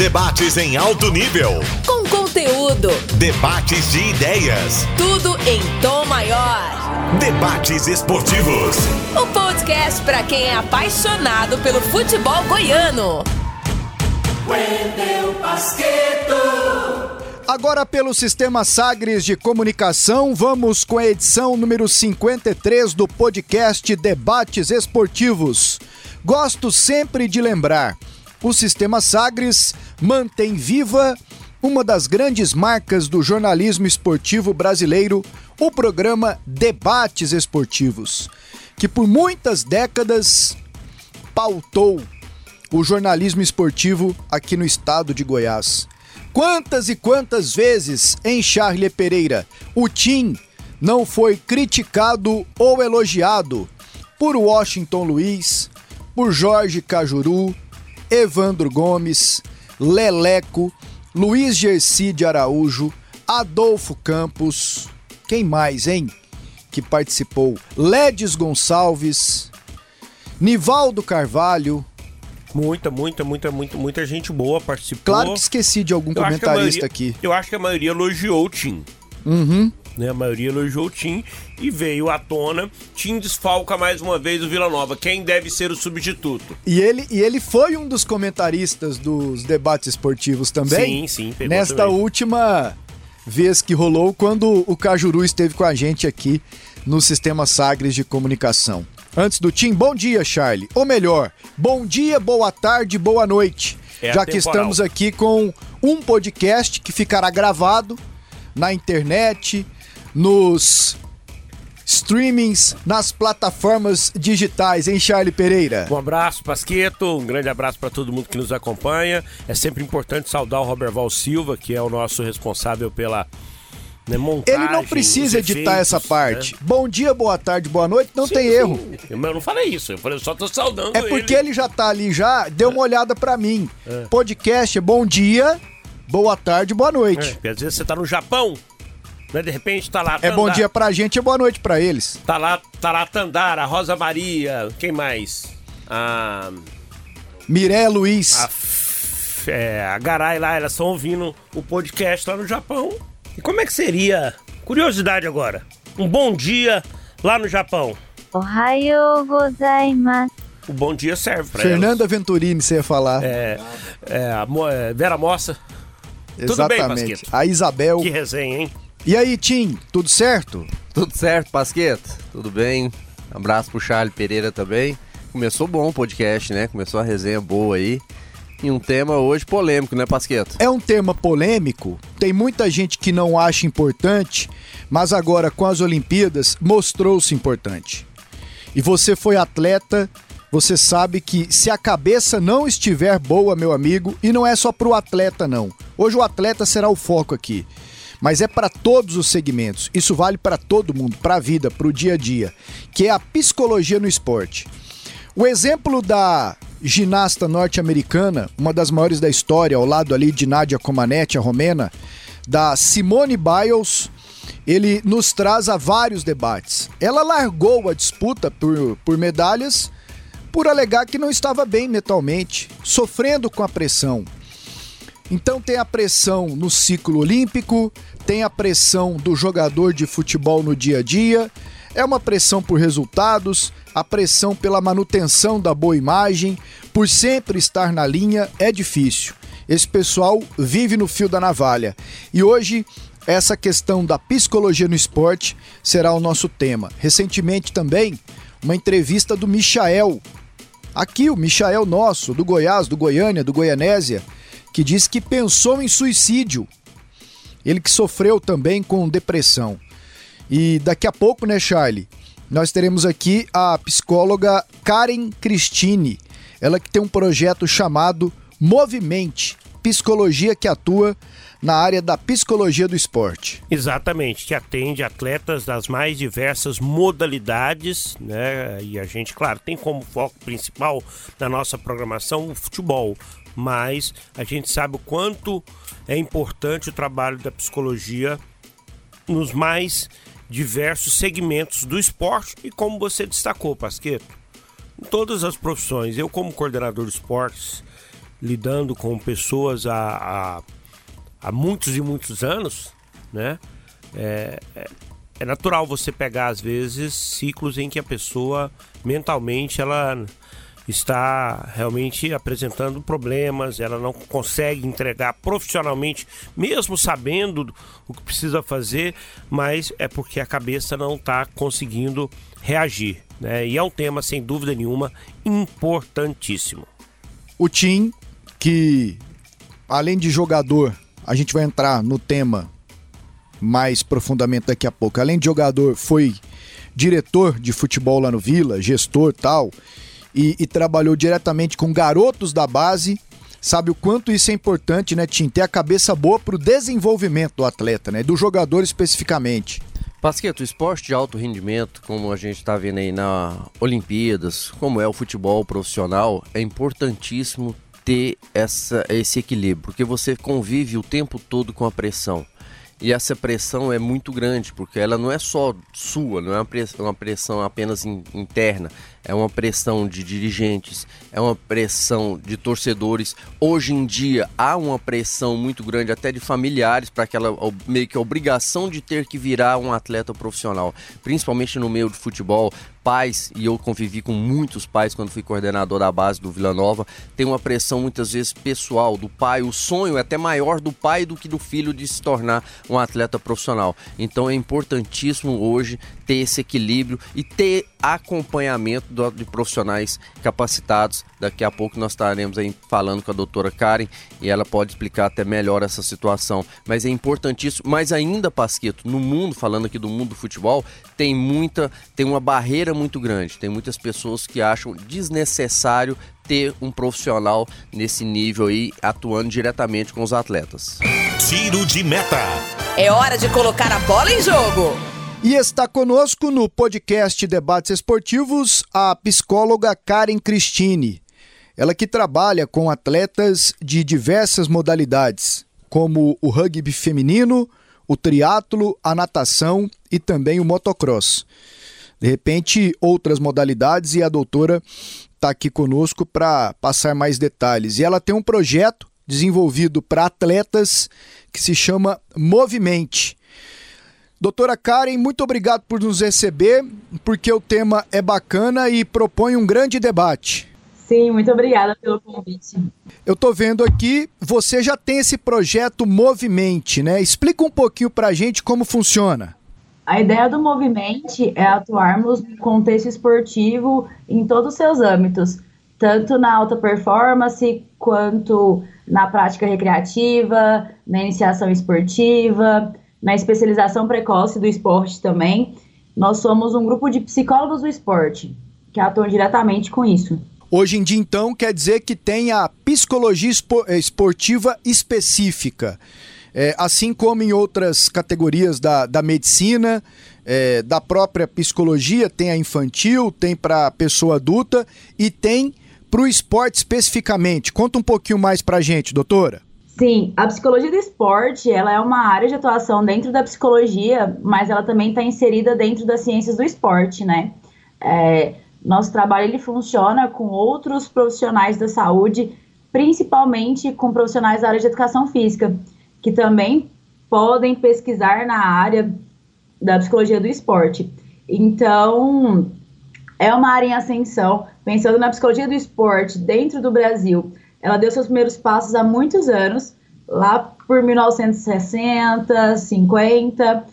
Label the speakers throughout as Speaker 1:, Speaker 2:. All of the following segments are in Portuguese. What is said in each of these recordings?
Speaker 1: Debates em alto nível.
Speaker 2: Com conteúdo.
Speaker 1: Debates de ideias.
Speaker 2: Tudo em tom maior.
Speaker 1: Debates esportivos.
Speaker 2: O podcast para quem é apaixonado pelo futebol goiano.
Speaker 3: Wendel Basqueto.
Speaker 4: Agora, pelo sistema Sagres de comunicação, vamos com a edição número 53 do podcast Debates Esportivos. Gosto sempre de lembrar: o sistema Sagres mantém viva uma das grandes marcas do jornalismo esportivo brasileiro, o programa Debates Esportivos, que por muitas décadas pautou o jornalismo esportivo aqui no estado de Goiás. Quantas e quantas vezes em Charlie Pereira o Tim não foi criticado ou elogiado por Washington Luiz, por Jorge Cajuru, Evandro Gomes, Leleco, Luiz Gerci de Araújo, Adolfo Campos, quem mais, hein? Que participou? Ledes Gonçalves, Nivaldo Carvalho,
Speaker 5: Muita, muita, muita, muita, muita gente boa participou.
Speaker 4: Claro que esqueci de algum
Speaker 5: Eu
Speaker 4: comentarista
Speaker 5: maioria-
Speaker 4: aqui.
Speaker 5: Eu acho que a maioria elogiou o Tim.
Speaker 4: Uhum.
Speaker 5: Né? A maioria elogiou o Tim e veio à tona. Tim desfalca mais uma vez o Vila Nova. Quem deve ser o substituto?
Speaker 4: E ele, e ele foi um dos comentaristas dos debates esportivos também.
Speaker 5: Sim, sim, pegou
Speaker 4: Nesta
Speaker 5: também.
Speaker 4: última vez que rolou, quando o Cajuru esteve com a gente aqui no Sistema Sagres de Comunicação. Antes do Tim, bom dia, Charlie. Ou melhor, bom dia, boa tarde, boa noite.
Speaker 5: É
Speaker 4: Já que estamos aqui com um podcast que ficará gravado na internet, nos streamings, nas plataformas digitais, hein, Charlie Pereira?
Speaker 5: Um abraço, Pasqueto. Um grande abraço para todo mundo que nos acompanha. É sempre importante saudar o Roberval Silva, que é o nosso responsável pela né, montagem.
Speaker 4: Ele não precisa editar
Speaker 5: efeitos,
Speaker 4: essa parte.
Speaker 5: né?
Speaker 4: Bom dia, boa tarde, boa noite, não
Speaker 5: Sim,
Speaker 4: tem
Speaker 5: sim.
Speaker 4: erro.
Speaker 5: Eu não falei isso, eu falei, eu só tô saudando
Speaker 4: É porque ele já tá ali já, deu uma olhada pra mim.
Speaker 5: É.
Speaker 4: Podcast é bom dia, boa tarde, boa
Speaker 5: É,
Speaker 4: noite.
Speaker 5: porque às vezes você tá no Japão, né? De repente tá lá. Tandara.
Speaker 4: É bom dia pra gente e boa noite pra eles.
Speaker 5: Tá lá, tá lá Tandara, Rosa Maria, quem mais? A.
Speaker 4: Miré Luiz.
Speaker 5: A, é, a Garay lá, elas estão ouvindo o podcast lá no Japão. E como é que seria? Curiosidade agora. Um bom dia lá no Japão.
Speaker 6: Ohayo gozaimasu.
Speaker 5: O bom dia serve pra
Speaker 4: Fernanda elas. Venturini, você ia falar.
Speaker 5: É, é, a Mo... É, Vera Moça. Exatamente. Tudo bem,
Speaker 4: A Isabel.
Speaker 5: Que resenha, hein?
Speaker 4: E aí, Tim, tudo certo?
Speaker 7: Tudo certo, Pasqueto? Tudo bem? Abraço pro Charlie Pereira também. Começou bom o podcast, né? Começou a resenha boa aí. E um tema hoje polêmico, né, Pasqueto?
Speaker 4: É um tema polêmico, tem muita gente que não acha importante, mas agora com as Olimpíadas mostrou-se importante. E você foi atleta, você sabe que se a cabeça não estiver boa, meu amigo, e não é só pro atleta não. Hoje o atleta será o foco aqui. Mas é para todos os segmentos. Isso vale para todo mundo, para a vida, para o dia a dia, que é a psicologia no esporte. O exemplo da ginasta norte-americana, uma das maiores da história, ao lado ali de Nadia Comaneci, a romena, da Simone Biles, ele nos traz a vários debates. Ela largou a disputa por, por medalhas por alegar que não estava bem mentalmente, sofrendo com a pressão. Então tem a pressão no ciclo olímpico, tem a pressão do jogador de futebol no dia a dia, é uma pressão por resultados, a pressão pela manutenção da boa imagem, por sempre estar na linha, é difícil. Esse pessoal vive no fio da navalha. E hoje, essa questão da psicologia no esporte será o nosso tema. Recentemente também, uma entrevista do Michael, Aqui o Michael nosso, do Goiás, do Goiânia, do Goianésia, que disse que pensou em suicídio. Ele que sofreu também com depressão. E daqui a pouco, né, Charlie? Nós teremos aqui a psicóloga Karen Cristine. Ela que tem um projeto chamado Movimente, psicologia que atua na área da psicologia do esporte.
Speaker 5: Exatamente, que atende atletas das mais diversas modalidades, né? E a gente, claro, tem como foco principal da nossa programação o futebol, mas a gente sabe o quanto é importante o trabalho da psicologia nos mais diversos segmentos do esporte e como você destacou, Pasqueto, em todas as profissões. Eu, como coordenador de esportes, lidando com pessoas há, há, há muitos e muitos anos, né? É, é, é natural você pegar às vezes ciclos em que a pessoa mentalmente ela está realmente apresentando problemas, ela não consegue entregar profissionalmente, mesmo sabendo o que precisa fazer, mas é porque a cabeça não está conseguindo reagir. Né? E é um tema, sem dúvida nenhuma, importantíssimo.
Speaker 4: O Tim, que além de jogador, a gente vai entrar no tema mais profundamente daqui a pouco. Além de jogador, foi diretor de futebol lá no Vila, gestor tal e, e trabalhou diretamente com garotos da base, sabe o quanto isso é importante, né, Tim? Ter a cabeça boa para o desenvolvimento do atleta, né? Do jogador especificamente.
Speaker 7: Pasqueto, esporte de alto rendimento, como a gente está vendo aí na Olimpíadas, como é o futebol profissional, é importantíssimo ter essa, esse equilíbrio, porque você convive o tempo todo com a pressão. E essa pressão é muito grande, porque ela não é só sua, não é uma pressão, uma pressão apenas in, interna, é uma pressão de dirigentes, é uma pressão de torcedores. Hoje em dia há uma pressão muito grande até de familiares para aquela meio que obrigação de ter que virar um atleta profissional, principalmente no meio de futebol pais, e eu convivi com muitos pais quando fui coordenador da base do Vila Nova, tem uma pressão muitas vezes pessoal do pai, o sonho é até maior do pai do que do filho de se tornar um atleta profissional. Então é importantíssimo hoje ter esse equilíbrio e ter acompanhamento de profissionais capacitados. Daqui a pouco nós estaremos aí falando com a doutora Karen e ela pode explicar até melhor essa situação. Mas é importantíssimo, mas ainda, Pasquito, no mundo, falando aqui do mundo do futebol, tem muita, tem uma barreira muito grande. Tem muitas pessoas que acham desnecessário ter um profissional nesse nível aí atuando diretamente com os atletas.
Speaker 1: Tiro de meta.
Speaker 2: É hora de colocar a bola em jogo.
Speaker 4: E está conosco no podcast Debates Esportivos a psicóloga Karen Cristine. Ela que trabalha com atletas de diversas modalidades, como o rugby feminino, o triatlo, a natação e também o motocross. De repente, outras modalidades e a doutora está aqui conosco para passar mais detalhes. E ela tem um projeto desenvolvido para atletas que se chama Movimente. Doutora Karen, muito obrigado por nos receber, porque o tema é bacana e propõe um grande debate.
Speaker 8: Sim, muito obrigada pelo convite.
Speaker 4: Eu estou vendo aqui, você já tem esse projeto Movimente, né? Explica um pouquinho para a gente como funciona.
Speaker 8: A ideia do Movimente é atuarmos no contexto esportivo em todos os seus âmbitos, tanto na alta performance quanto na prática recreativa, na iniciação esportiva, na especialização precoce do esporte também. Nós somos um grupo de psicólogos do esporte que atuam diretamente com isso.
Speaker 4: Hoje em dia, então, quer dizer que tem a psicologia eh, esportiva específica. É, assim como em outras categorias da, da medicina, é, da própria psicologia, tem a infantil, tem para a pessoa adulta e tem para o esporte especificamente. Conta um pouquinho mais para a gente, doutora.
Speaker 8: Sim, a psicologia do esporte, ela é uma área de atuação dentro da psicologia, mas ela também está inserida dentro das ciências do esporte, né? É, nosso trabalho ele funciona com outros profissionais da saúde, principalmente com profissionais da área de educação física, que também podem pesquisar na área da psicologia do esporte. Então, é uma área em ascensão. Pensando na psicologia do esporte dentro do Brasil, ela deu seus primeiros passos há muitos anos, lá por 1960, 50.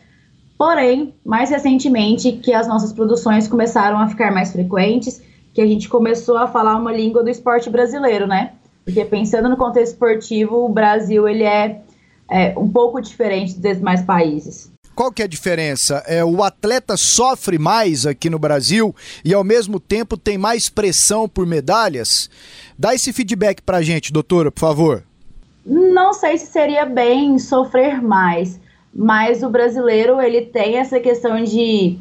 Speaker 8: Porém, mais recentemente, que as nossas produções começaram a ficar mais frequentes, que a gente começou a falar uma língua do esporte brasileiro, né? Porque pensando no contexto esportivo, o Brasil ele é, é um pouco diferente dos demais países.
Speaker 4: Qual que é a diferença? É, o atleta sofre mais aqui no Brasil e ao mesmo tempo tem mais pressão por medalhas? Dá esse feedback pra gente, doutora, por favor.
Speaker 8: Não sei se seria bem sofrer mais, mas o brasileiro ele tem essa questão de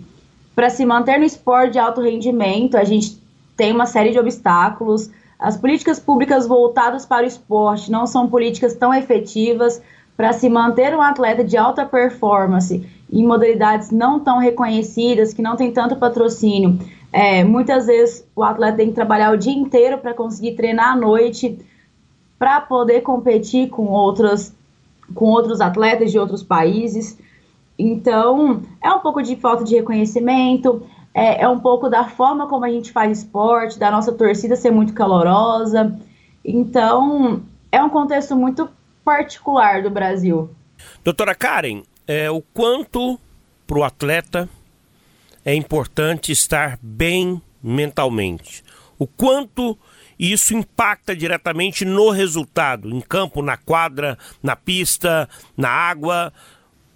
Speaker 8: para se manter no esporte de alto rendimento, a gente tem uma série de obstáculos. As políticas públicas voltadas para o esporte não são políticas tão efetivas para se manter um atleta de alta performance em modalidades não tão reconhecidas, que não tem tanto patrocínio. É, muitas vezes o atleta tem que trabalhar o dia inteiro para conseguir treinar à noite. para poder competir com outras com outros atletas de outros países. Então, é um pouco de falta de reconhecimento, é, é, um pouco da forma como a gente faz esporte, da nossa torcida ser muito calorosa. Então, é um contexto muito particular do Brasil.
Speaker 5: Doutora Karen, é, o quanto para o atleta é importante estar bem mentalmente? O quanto isso impacta diretamente no resultado, em campo, na quadra, na pista, na água?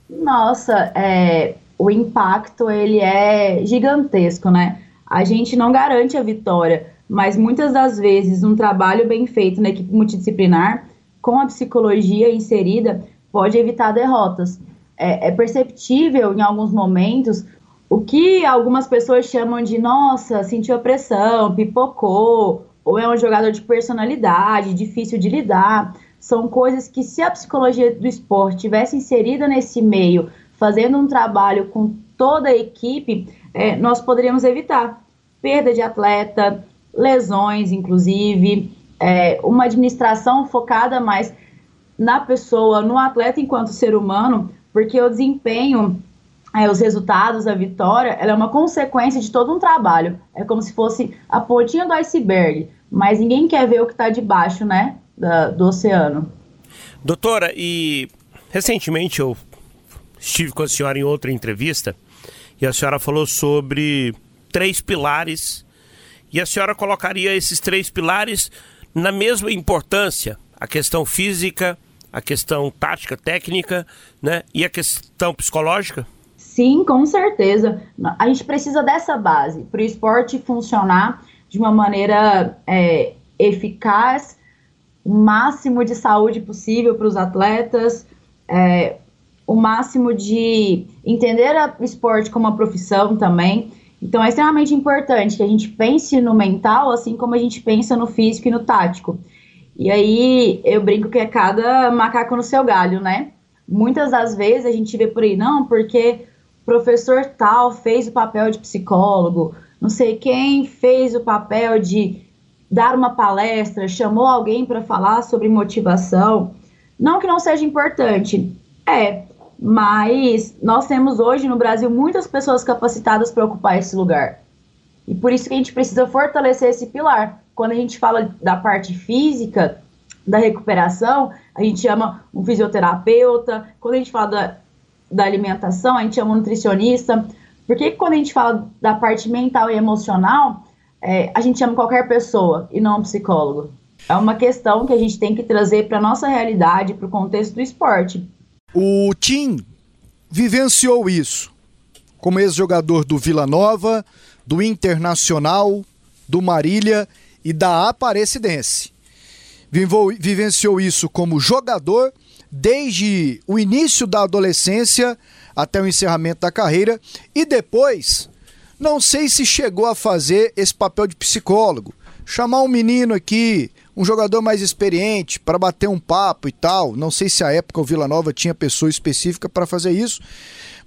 Speaker 8: Nossa, é, o impacto ele é gigantesco, né? A gente não garante a vitória, mas muitas das vezes um trabalho bem feito na equipe multidisciplinar, com a psicologia inserida, pode evitar derrotas. É, é perceptível em alguns momentos o que algumas pessoas chamam de nossa, sentiu a pressão, pipocou, ou é um jogador de personalidade, difícil de lidar. São coisas que, se a psicologia do esporte tivesse inserida nesse meio, fazendo um trabalho com toda a equipe, é, nós poderíamos evitar perda de atleta, lesões, inclusive, é, uma administração focada mais na pessoa, no atleta enquanto ser humano, porque o desempenho é, os resultados, a vitória, ela é uma consequência de todo um trabalho. É como se fosse a pontinha do iceberg, mas ninguém quer ver o que está debaixo, né, da, do oceano.
Speaker 5: Doutora, e recentemente eu estive com a senhora em outra entrevista e a senhora falou sobre três pilares e a senhora colocaria esses três pilares na mesma importância, a questão física, a questão tática, técnica, né, e a questão psicológica?
Speaker 8: Sim, com certeza. A gente precisa dessa base para o esporte funcionar de uma maneira é, eficaz, o máximo de saúde possível para os atletas, é, o máximo de entender o esporte como uma profissão também. Então é extremamente importante que a gente pense no mental, assim como a gente pensa no físico e no tático. E aí eu brinco que é cada macaco no seu galho, né? Muitas das vezes a gente vê por aí, não, porque professor tal fez o papel de psicólogo, não sei quem fez o papel de dar uma palestra, chamou alguém para falar sobre motivação. Não que não seja importante, é, mas nós temos hoje no Brasil muitas pessoas capacitadas para ocupar esse lugar. E por isso que a gente precisa fortalecer esse pilar. Quando a gente fala da parte física, da recuperação, a gente chama um fisioterapeuta. Quando a gente fala da da alimentação, a gente chama um nutricionista. Porque quando a gente fala da parte mental e emocional, é, a gente chama qualquer pessoa e não um psicólogo. É uma questão que a gente tem que trazer para nossa realidade, para o contexto do esporte.
Speaker 4: O Tim vivenciou isso como ex-jogador do Vila Nova, do Internacional, do Marília e da Aparecidense. Vivenciou isso como jogador desde o início da adolescência até o encerramento da carreira e depois, não sei se chegou a fazer esse papel de psicólogo, chamar um menino aqui, um jogador mais experiente para bater um papo e tal. Não sei se a época o Vila Nova tinha pessoa específica para fazer isso,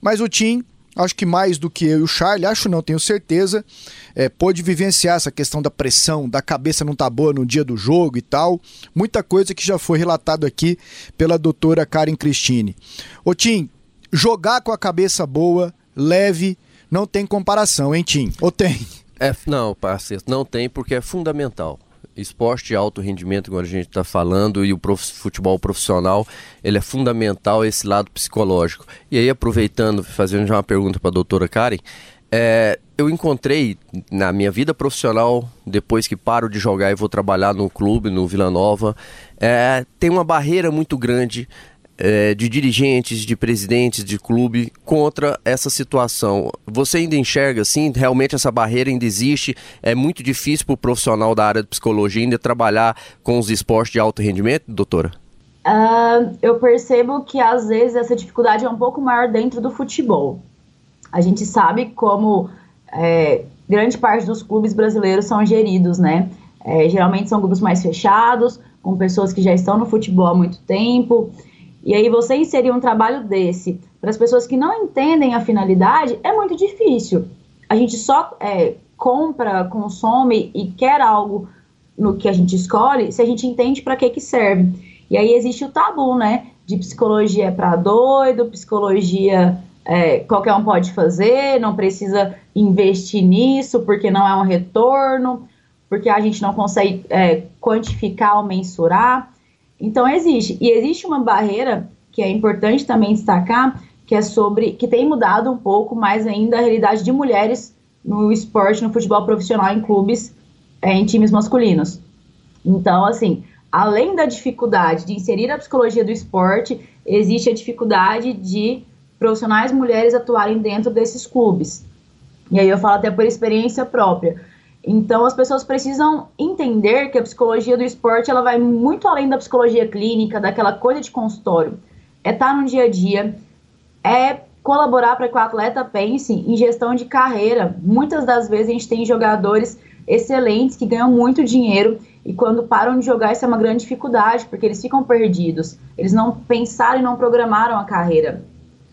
Speaker 4: mas o Tim acho que mais do que eu e o Charlie, acho não, tenho certeza, é, pôde vivenciar essa questão da pressão, da cabeça não tá boa no dia do jogo e tal. Muita coisa que já foi relatado aqui pela doutora Karen Cristine. Ô Tim, jogar com a cabeça boa, leve, não tem comparação, hein, Tim? Ou tem?
Speaker 7: É, não, parceiro, não tem porque é fundamental esporte de alto rendimento, como a gente está falando, e o prof, futebol profissional, ele é fundamental esse lado psicológico. E aí, aproveitando, fazendo já uma pergunta para a doutora Karen, é, eu encontrei na minha vida profissional, depois que paro de jogar e vou trabalhar no clube, no Vila Nova, é, tem uma barreira muito grande é, de dirigentes, de presidentes de clube contra essa situação. Você ainda enxerga assim, realmente essa barreira ainda existe? É muito difícil para o profissional da área de psicologia ainda trabalhar com os esportes de alto rendimento, doutora?
Speaker 8: Uh, eu percebo que às vezes essa dificuldade é um pouco maior dentro do futebol. A gente sabe como é, grande parte dos clubes brasileiros são geridos, né? É, geralmente são grupos mais fechados, com pessoas que já estão no futebol há muito tempo. E aí você inserir um trabalho desse para as pessoas que não entendem a finalidade é muito difícil. A gente só é, compra, consome e quer algo no que a gente escolhe se a gente entende para que que serve. E aí existe o tabu, né? De psicologia é para doido, psicologia é, qualquer um pode fazer, não precisa investir nisso porque não é um retorno, porque a gente não consegue é, quantificar ou mensurar. Então existe. E existe uma barreira que é importante também destacar, que é sobre que tem mudado um pouco mais ainda a realidade de mulheres no esporte, no futebol profissional em clubes, é, em times masculinos. Então, assim, além da dificuldade de inserir a psicologia do esporte, existe a dificuldade de profissionais mulheres atuarem dentro desses clubes. E aí eu falo até por experiência própria. Então as pessoas precisam entender que a psicologia do esporte ela vai muito além da psicologia clínica, daquela coisa de consultório. É estar tá no dia a dia, é colaborar para que o atleta pense em gestão de carreira. Muitas das vezes a gente tem jogadores excelentes que ganham muito dinheiro e quando param de jogar isso é uma grande dificuldade, porque eles ficam perdidos. Eles não pensaram e não programaram a carreira.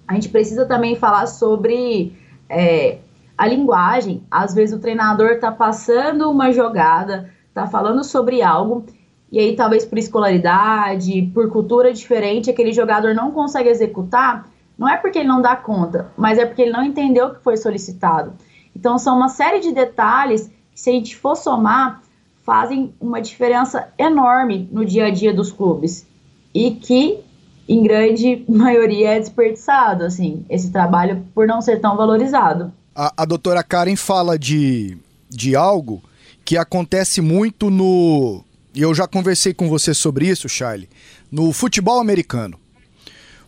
Speaker 8: A gente precisa também falar sobre é, a linguagem. Às vezes o treinador está passando uma jogada, está falando sobre algo, e aí talvez por escolaridade, por cultura diferente, aquele jogador não consegue executar. Não é porque ele não dá conta, mas é porque ele não entendeu o que foi solicitado. Então são uma série de detalhes que, se a gente for somar, fazem uma diferença enorme no dia a dia dos clubes. E que em grande maioria é desperdiçado, assim, esse trabalho por não ser tão valorizado.
Speaker 4: A, a doutora Karen fala de, de algo que acontece muito no. E eu já conversei com você sobre isso, Charlie, no futebol americano.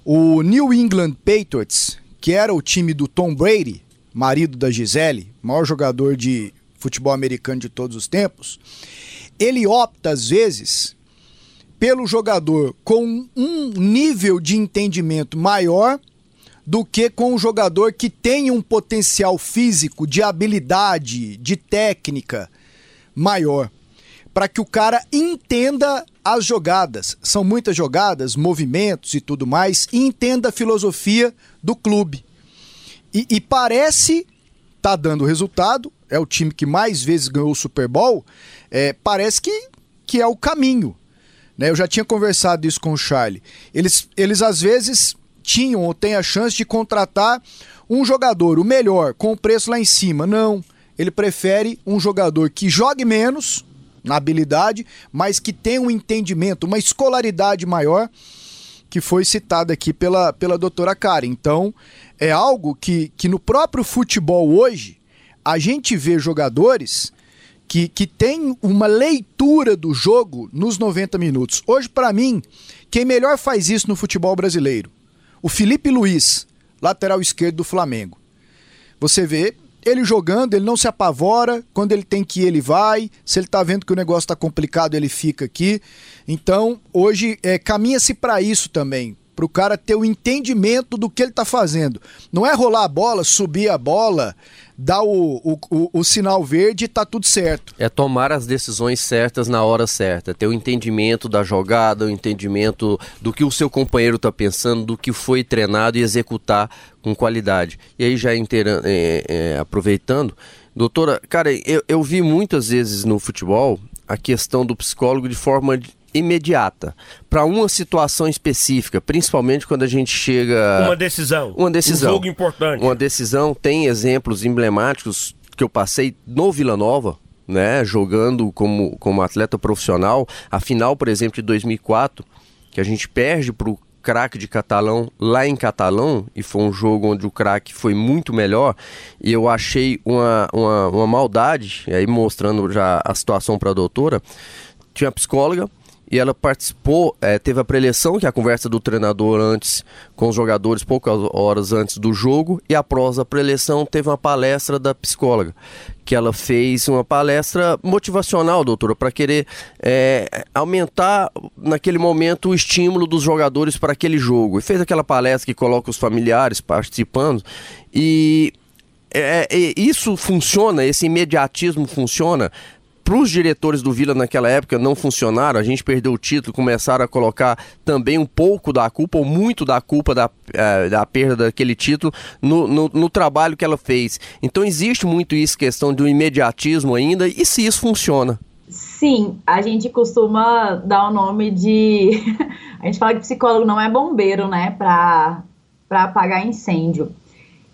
Speaker 4: O New England Patriots, que era o time do Tom Brady, marido da Gisele, maior jogador de futebol americano de todos os tempos, ele opta às vezes pelo jogador com um nível de entendimento maior do que com um jogador que tem um potencial físico, de habilidade, de técnica maior. Para que o cara entenda as jogadas. São muitas jogadas, movimentos e tudo mais, e entenda a filosofia do clube. E, e parece tá dando resultado, é o time que mais vezes ganhou o Super Bowl, é, parece que, que é o caminho. Né? Eu já tinha conversado isso com o Charlie. Eles, eles às vezes tinham ou têm a chance de contratar um jogador, o melhor, com o preço lá em cima. Não. Ele prefere um jogador que jogue menos na habilidade, mas que tenha um entendimento, uma escolaridade maior, que foi citada aqui pela, pela doutora Karen. Então, é algo que, que no próprio futebol hoje, a gente vê jogadores que, que tem uma leitura do jogo nos 90 minutos. Hoje, para mim, quem melhor faz isso no futebol brasileiro? O Felipe Luiz, lateral esquerdo do Flamengo. Você vê ele jogando, ele não se apavora, quando ele tem que ir, ele vai, se ele tá vendo que o negócio tá complicado, ele fica aqui. Então, hoje, é, caminha-se para isso também, para o cara ter o entendimento do que ele tá fazendo. Não é rolar a bola, subir a bola, dá o, o, o, o, sinal verde e tá tudo certo.
Speaker 7: É tomar as decisões certas na hora certa, ter o entendimento da jogada, o entendimento do que o seu companheiro tá pensando, do que foi treinado e executar com qualidade. E aí já é, é, aproveitando, doutora, cara, eu, eu vi muitas vezes no futebol a questão do psicólogo de forma imediata para uma situação específica, principalmente quando a gente chega
Speaker 5: uma decisão,
Speaker 7: uma decisão,
Speaker 5: um jogo importante,
Speaker 7: uma decisão tem exemplos emblemáticos que eu passei no Vila Nova, né, jogando como como atleta profissional, a final, por exemplo, de 2004, que a gente perde para o craque de Catalão lá em Catalão, e foi um jogo onde o craque foi muito melhor, e eu achei uma, uma, uma maldade, aí mostrando já a situação para a doutora, tinha a psicóloga, e ela participou, é, teve a preleção, que é a conversa do treinador antes com os jogadores, poucas horas antes do jogo, e após a preleção teve uma palestra da psicóloga, que ela fez uma palestra motivacional, doutora, para querer é, aumentar naquele momento o estímulo dos jogadores para aquele jogo. E fez aquela palestra que coloca os familiares participando, e é, é, isso funciona, esse imediatismo funciona para os diretores do Vila naquela época não funcionaram, a gente perdeu o título, começaram a colocar também um pouco da culpa, ou muito da culpa da, é, da perda daquele título no, no, no, trabalho que ela fez. Então existe muito isso, questão do imediatismo ainda, e se isso funciona?
Speaker 8: Sim, a gente costuma dar o nome de. a gente fala que psicólogo não é bombeiro, né? Para apagar incêndio.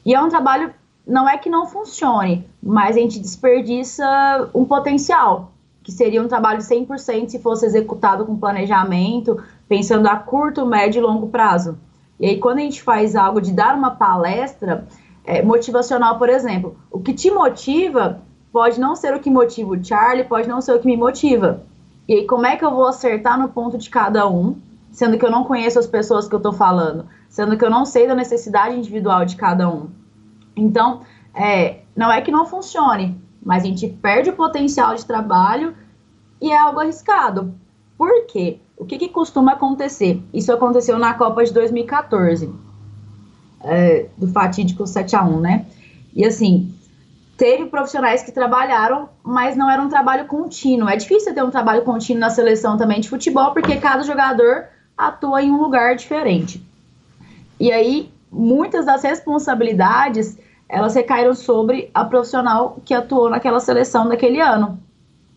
Speaker 8: E é um trabalho, não é que não funcione, mas a gente desperdiça um potencial, que seria um trabalho 100% se fosse executado com planejamento, pensando a curto, médio e longo prazo. E aí, quando a gente faz algo de dar uma palestra é, motivacional, por exemplo, o que te motiva pode não ser o que motiva o Charlie, pode não ser o que me motiva. E aí, como é que eu vou acertar no ponto de cada um, sendo que eu não conheço as pessoas que eu estou falando, sendo que eu não sei da necessidade individual de cada um. Então, é, não é que não funcione, mas a gente perde o potencial de trabalho e é algo arriscado. Por quê? O que, que costuma acontecer? Isso aconteceu na Copa de 2014, é, do fatídico 7 a 1 né? E assim, teve profissionais que trabalharam, mas não era um trabalho contínuo. É difícil ter um trabalho contínuo na seleção também de futebol, porque cada jogador atua em um lugar diferente. E aí, muitas das responsabilidades, elas recaíram sobre a profissional que atuou naquela seleção daquele ano.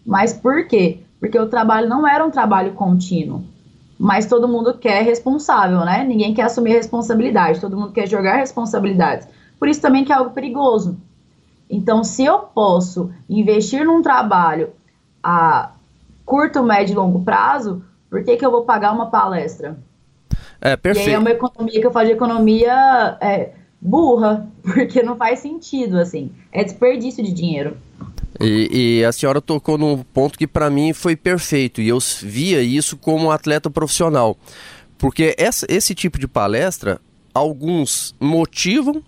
Speaker 8: Mas por quê? Porque o trabalho não era um trabalho contínuo. Mas todo mundo quer responsável, né? Ninguém quer assumir responsabilidade, todo mundo quer jogar responsabilidades. Por isso também que é algo perigoso então, se eu posso investir num trabalho a curto, médio e longo prazo, por que, que eu vou pagar uma palestra?
Speaker 7: É, perfeito.
Speaker 8: E aí é uma economia que eu falo de economia é, burra, porque não faz sentido, assim. É desperdício de dinheiro.
Speaker 7: E, e, a senhora tocou num ponto que para mim foi perfeito e eu via isso como atleta profissional, porque essa, esse tipo de palestra alguns motivam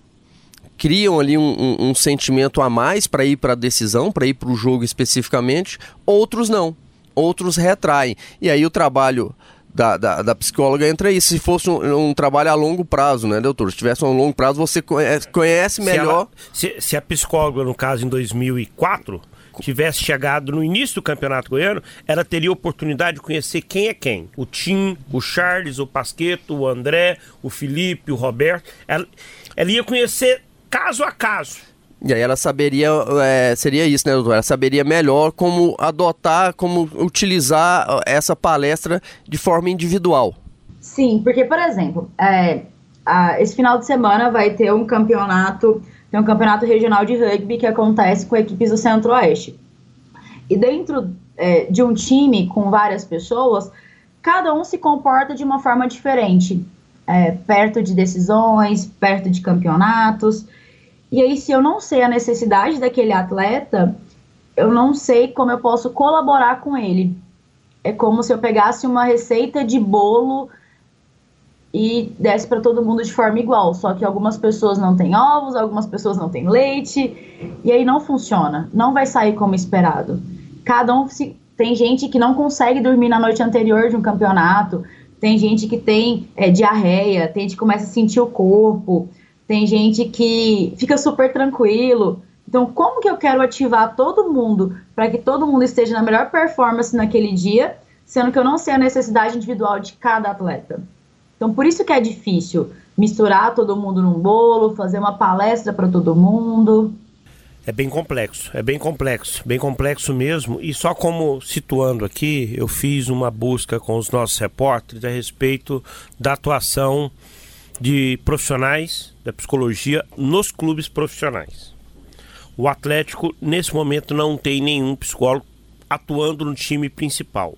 Speaker 7: criam ali um, um, um sentimento a mais para ir para a decisão, para ir para o jogo especificamente, outros não. Outros retraem. E aí o trabalho da, da, da, psicóloga entra aí. Se fosse um, um, trabalho a longo prazo, né, doutor? Se tivesse um longo prazo, você conhece, conhece melhor.
Speaker 5: Se, ela, se, se, a psicóloga, no caso, em 2004, tivesse chegado no início do Campeonato Goiano, ela teria oportunidade de conhecer quem é quem. O Tim, o Charles, o Pasqueto, o André, o Felipe, o Roberto. Ela, ela ia conhecer caso a caso.
Speaker 7: E aí ela saberia, é, seria isso, né, doutor? Ela saberia melhor como adotar, como utilizar essa palestra de forma individual.
Speaker 8: Sim, porque, por exemplo, é, a, esse final de semana vai ter um campeonato, tem um campeonato regional de rugby que acontece com equipes do Centro-Oeste. E dentro é, de um time com várias pessoas, cada um se comporta de uma forma diferente. É, perto de decisões, perto de campeonatos. E aí, se eu não sei a necessidade daquele atleta, eu não sei como eu posso colaborar com ele. É como se eu pegasse uma receita de bolo e desse para todo mundo de forma igual. Só que algumas pessoas não têm ovos, algumas pessoas não têm leite, e aí não funciona. Não vai sair como esperado. Cada um se... tem gente que não consegue dormir na noite anterior de um campeonato, tem gente que tem é, diarreia, tem gente que começa a sentir o corpo tem gente que fica super tranquilo. Então, como que eu quero ativar todo mundo para que todo mundo esteja na melhor performance naquele dia, sendo que eu não sei a necessidade individual de cada atleta? Então, por isso que é difícil misturar todo mundo num bolo, fazer uma palestra para todo mundo.
Speaker 5: É bem complexo, é bem complexo, bem complexo mesmo. E só como situando aqui, eu fiz uma busca com os nossos repórteres a respeito da atuação de profissionais da psicologia nos clubes profissionais. O Atlético, nesse momento, não tem nenhum psicólogo atuando no time principal.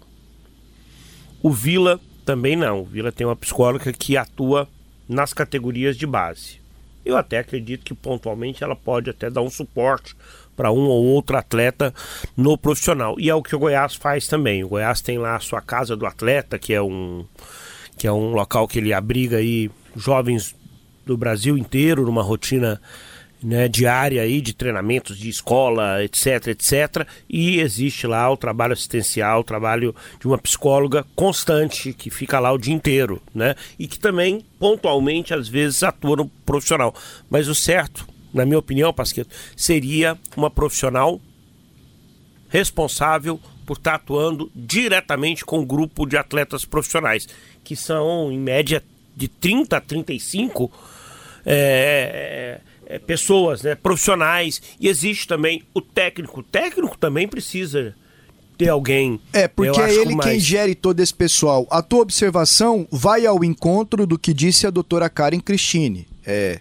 Speaker 5: O Vila também não. O Vila tem uma psicóloga que atua nas categorias de base. Eu até acredito que pontualmente ela pode até dar um suporte para um ou outro atleta no profissional. E é o que o Goiás faz também. O Goiás tem lá a sua casa do atleta, que é um que é um local que ele abriga aí jovens do Brasil inteiro numa rotina né, diária aí de treinamentos de escola, etc, etc. E existe lá o trabalho assistencial, o trabalho de uma psicóloga constante que fica lá o dia inteiro, né? E que também pontualmente às vezes atua no profissional. Mas o certo, na minha opinião, Pasqueto, seria uma profissional responsável por estar atuando diretamente com o um grupo de atletas profissionais, que são em média de 30 a 35 é, é, é, pessoas, né, profissionais, e existe também o técnico. O técnico também precisa ter alguém.
Speaker 4: É, porque é ele mais... quem gere todo esse pessoal. A tua observação vai ao encontro do que disse a doutora Karen Cristine. É,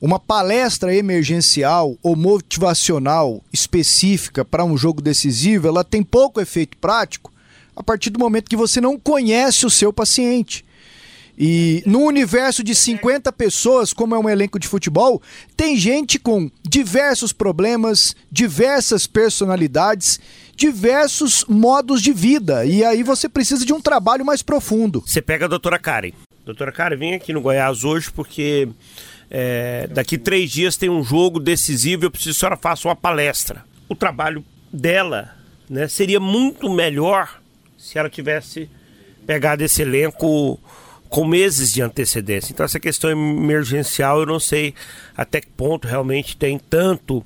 Speaker 4: uma palestra emergencial ou motivacional específica para um jogo decisivo, ela tem pouco efeito prático a partir do momento que você não conhece o seu paciente. E no universo de 50 pessoas, como é um elenco de futebol, tem gente com diversos problemas, diversas personalidades, diversos modos de vida. E aí você precisa de um trabalho mais profundo.
Speaker 5: Você pega a doutora Karen. Doutora Karen, vem aqui no Goiás hoje porque é, daqui três dias tem um jogo decisivo. Eu preciso que a senhora faça uma palestra. O trabalho dela né, seria muito melhor se ela tivesse pegado esse elenco com meses de antecedência. Então essa questão emergencial eu não sei até que ponto realmente tem tanto,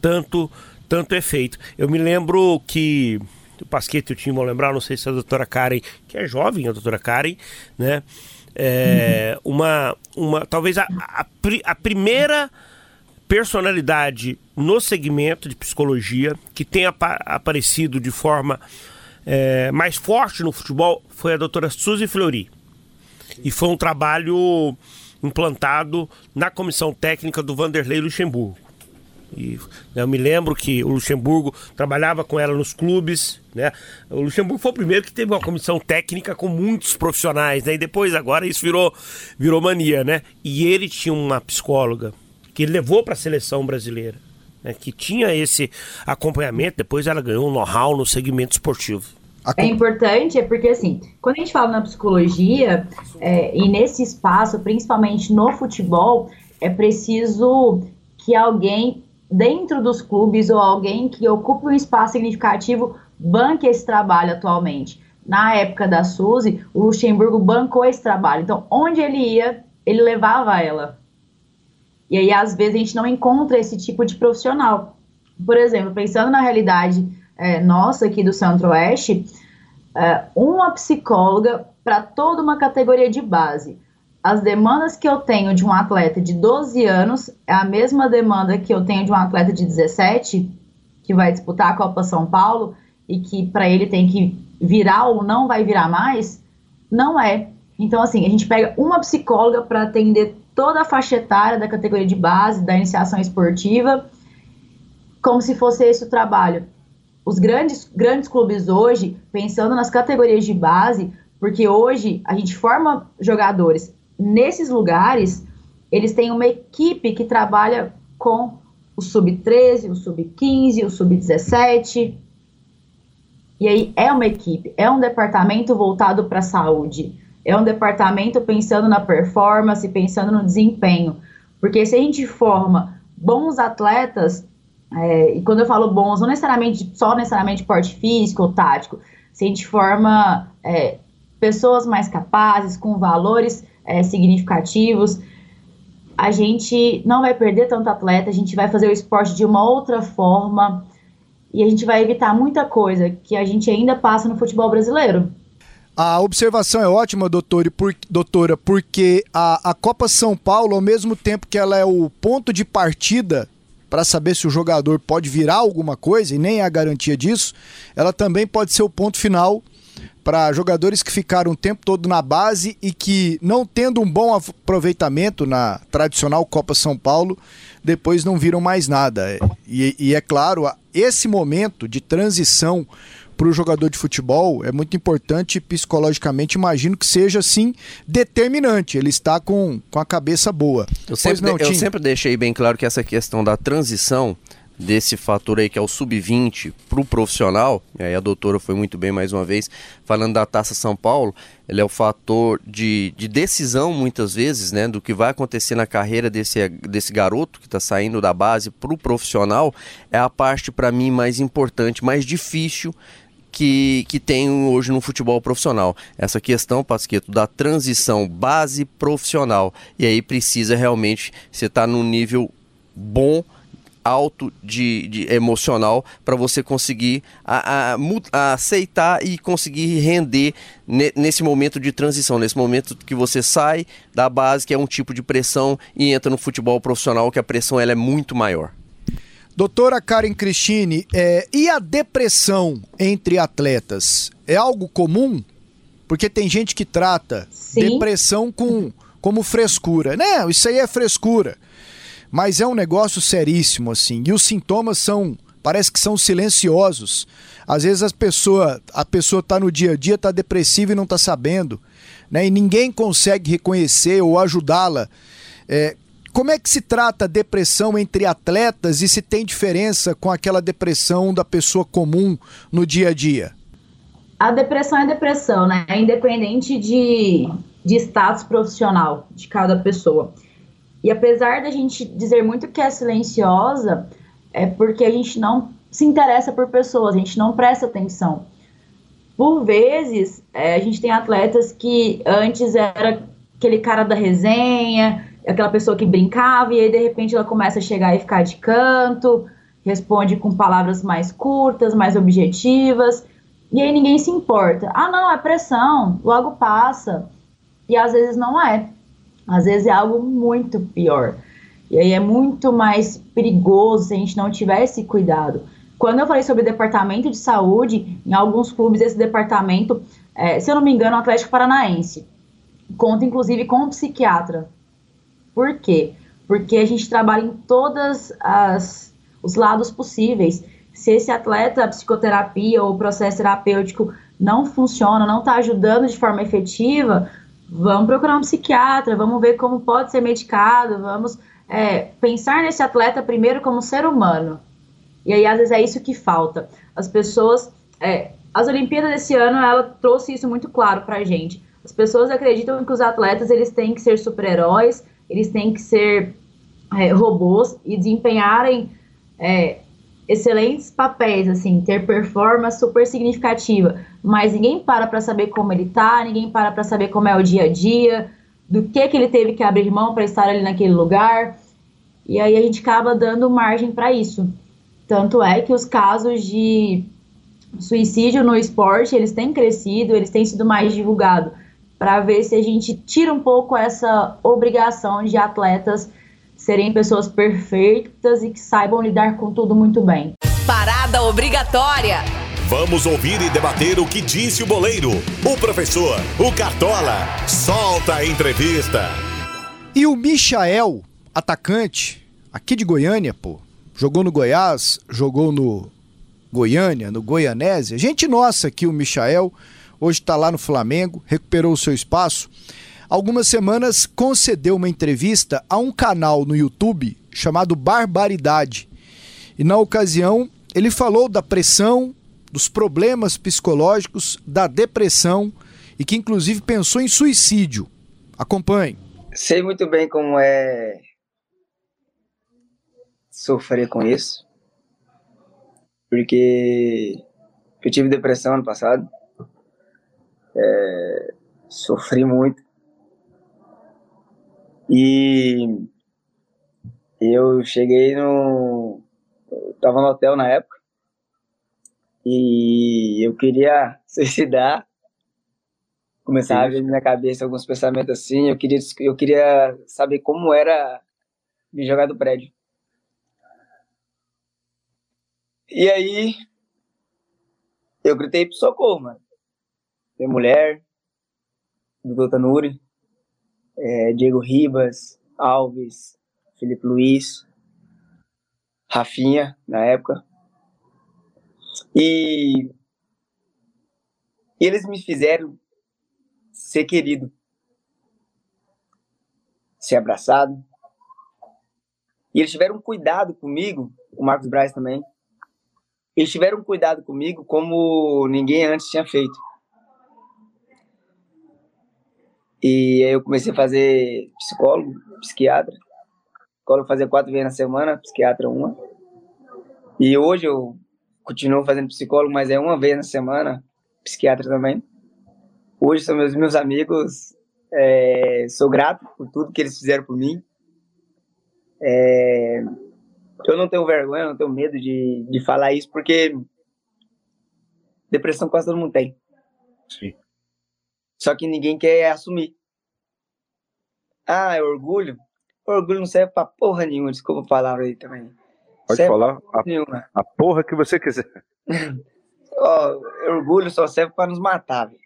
Speaker 5: tanto, tanto efeito. Eu me lembro que o Pasquete eu tinha, vou lembrar, não sei se a doutora Karen, que é jovem, a doutora Karen, né? É, uhum. uma, uma, talvez a, a, a primeira personalidade no segmento de psicologia que tenha aparecido de forma é, mais forte no futebol foi a doutora Suzy Fleury. E foi um trabalho implantado na comissão técnica do Vanderlei Luxemburgo. E, né, eu me lembro que o Luxemburgo trabalhava com ela nos clubes. Né? O Luxemburgo foi o primeiro que teve uma comissão técnica com muitos profissionais. Né? E depois, agora, isso virou, virou mania. Né? E ele tinha uma psicóloga que ele levou para a seleção brasileira, né? que tinha esse acompanhamento. Depois ela ganhou um know-how no segmento esportivo.
Speaker 8: É importante, é porque assim, quando a gente fala na psicologia, é, e nesse espaço, principalmente no futebol, é preciso que alguém dentro dos clubes ou alguém que ocupe um espaço significativo banque esse trabalho atualmente. Na época da Suzy, o Luxemburgo bancou esse trabalho. Então, onde ele ia, ele levava ela. E aí, às vezes, a gente não encontra esse tipo de profissional. Por exemplo, pensando na realidade é, nossa aqui do Centro-Oeste, é, uma psicóloga para toda uma categoria de base. As demandas que eu tenho de um atleta de 12 anos é a mesma demanda que eu tenho de um atleta de 17, que vai disputar a Copa São Paulo e que para ele tem que virar ou não vai virar mais? Não é. Então, assim, a gente pega uma psicóloga para atender toda a faixa etária da categoria de base, da iniciação esportiva, como se fosse esse o trabalho os grandes, grandes clubes hoje, pensando nas categorias de base, porque hoje a gente forma jogadores nesses lugares, eles têm uma equipe que trabalha com o sub-13, o sub-15, o sub-17. E aí é uma equipe, é um departamento voltado para a saúde, é um departamento pensando na performance, pensando no desempenho. Porque se a gente forma bons atletas, é, e quando eu falo bons, não necessariamente só necessariamente porte físico ou tático. Se a gente forma é, pessoas mais capazes, com valores é, significativos, a gente não vai perder tanto atleta, a gente vai fazer o esporte de uma outra forma e a gente vai evitar muita coisa que a gente ainda passa no futebol brasileiro.
Speaker 4: A observação é ótima, doutor, por, doutora, porque a, a Copa São Paulo, ao mesmo tempo que ela é o ponto de partida para saber se o jogador pode virar alguma coisa, e nem é a garantia disso, ela também pode ser o ponto final para jogadores que ficaram o tempo todo na base e que, não tendo um bom aproveitamento na tradicional Copa São Paulo, depois não viram mais nada. E, e é claro, esse momento de transição para o jogador de futebol é muito importante psicologicamente. Imagino que seja, assim, determinante. Ele está com, com a cabeça boa.
Speaker 7: Eu sempre, não, eu sempre deixei bem claro que essa questão da transição desse fator aí que é o sub-20 para o profissional, e aí a doutora foi muito bem mais uma vez, falando da Taça São Paulo, ele é o fator de, de decisão muitas vezes, né, do que vai acontecer na carreira desse, desse garoto que está saindo da base para o profissional, é a parte para mim mais importante, mais difícil que, que tem hoje no futebol profissional. Essa questão, Pasqueto, da transição base profissional. E aí precisa realmente você estar tá num nível bom alto de, de emocional para você conseguir a, a, a, aceitar e conseguir render ne, nesse momento de transição, nesse momento que você sai da base, que é um tipo de pressão, e entra no futebol profissional, que a pressão ela é muito maior.
Speaker 4: Doutora Karen Cristine, é, e a depressão entre atletas? É algo comum? Porque tem gente que trata Sim. depressão com, como frescura. Não, isso aí é frescura. Mas é um negócio seríssimo, assim. E os sintomas são, parece que são silenciosos. Às vezes as pessoa, a pessoa está no dia a dia, está depressiva e não está sabendo. Né? E ninguém consegue reconhecer ou ajudá-la. É, como é que se trata a depressão entre atletas e se tem diferença com aquela depressão da pessoa comum no dia a dia?
Speaker 8: A depressão é depressão, né? É independente de, de status profissional de cada pessoa. E apesar da gente dizer muito que é silenciosa, é porque a gente não se interessa por pessoas, a gente não presta atenção. Por vezes, é, a gente tem atletas que antes era aquele cara da resenha, aquela pessoa que brincava, e aí de repente ela começa a chegar e ficar de canto, responde com palavras mais curtas, mais objetivas, e aí ninguém se importa. Ah, não, é pressão, logo passa. E às vezes não é. Às vezes é algo muito pior. E aí é muito mais perigoso se a gente não tiver esse cuidado. Quando eu falei sobre departamento de saúde, em alguns clubes esse departamento, é, se eu não me engano, o Atlético Paranaense, conta inclusive com um psiquiatra por quê? Porque a gente trabalha em todos os lados possíveis. Se esse atleta, a psicoterapia ou o processo terapêutico não funciona, não está ajudando de forma efetiva, vamos procurar um psiquiatra, vamos ver como pode ser medicado, vamos é, pensar nesse atleta primeiro como ser humano. E aí, às vezes, é isso que falta. As pessoas. É, as Olimpíadas desse ano, ela trouxe isso muito claro para a gente. As pessoas acreditam que os atletas eles têm que ser super-heróis, eles têm que ser é, robôs e desempenharem é, excelentes papéis, assim, ter performance super significativa, mas ninguém para para saber como ele tá, ninguém para para saber como é o dia a dia, do que que ele teve que abrir mão para estar ali naquele lugar, e aí a gente acaba dando margem para isso. Tanto é que os casos de suicídio no esporte, eles têm crescido, eles têm sido mais divulgados para ver se a gente tira um pouco essa obrigação de atletas serem pessoas perfeitas e que saibam lidar com tudo muito bem.
Speaker 2: Parada obrigatória.
Speaker 1: Vamos ouvir e debater o que disse o boleiro, o professor, o Cartola. Solta a entrevista.
Speaker 4: E o Michael, atacante, aqui de Goiânia, pô, jogou no Goiás, jogou no Goiânia, no Goianese. Gente nossa aqui, o Michael hoje está lá no Flamengo, recuperou o seu espaço. Algumas semanas concedeu uma entrevista a um canal no YouTube chamado Barbaridade. E na ocasião ele falou da pressão, dos problemas psicológicos, da depressão e que inclusive pensou em suicídio. Acompanhe.
Speaker 9: Sei muito bem como é sofrer com isso, porque eu tive depressão ano passado é, sofri muito. E eu cheguei no. Eu tava no hotel na época. E eu queria suicidar. Começava a vir na minha cabeça alguns pensamentos assim. Eu queria, eu queria saber como era me jogar do prédio. E aí, eu gritei pro socorro, mano minha mulher, Dudu Tanuri, é, Diego Ribas, Alves, Felipe Luiz, Rafinha, na época. E eles me fizeram ser querido, ser abraçado. E eles tiveram cuidado comigo, o Marcos Braz também. Eles tiveram cuidado comigo como ninguém antes tinha feito. E aí eu comecei a fazer psicólogo, psiquiatra. Psicólogo fazia quatro vezes na semana, psiquiatra uma. E hoje eu continuo fazendo psicólogo, mas é uma vez na semana, psiquiatra também. Hoje são meus, meus amigos, é, sou grato por tudo que eles fizeram por mim. É, eu não tenho vergonha, não tenho medo de, de falar isso, porque depressão quase todo mundo tem. Sim. Só que ninguém quer assumir. Ah, é orgulho? Orgulho não serve pra porra nenhuma, desculpa a palavra aí também.
Speaker 10: Pode
Speaker 9: Serve
Speaker 10: falar a,
Speaker 9: nenhuma.
Speaker 10: a porra que você quiser.
Speaker 9: Orgulho só serve para nos matar, velho.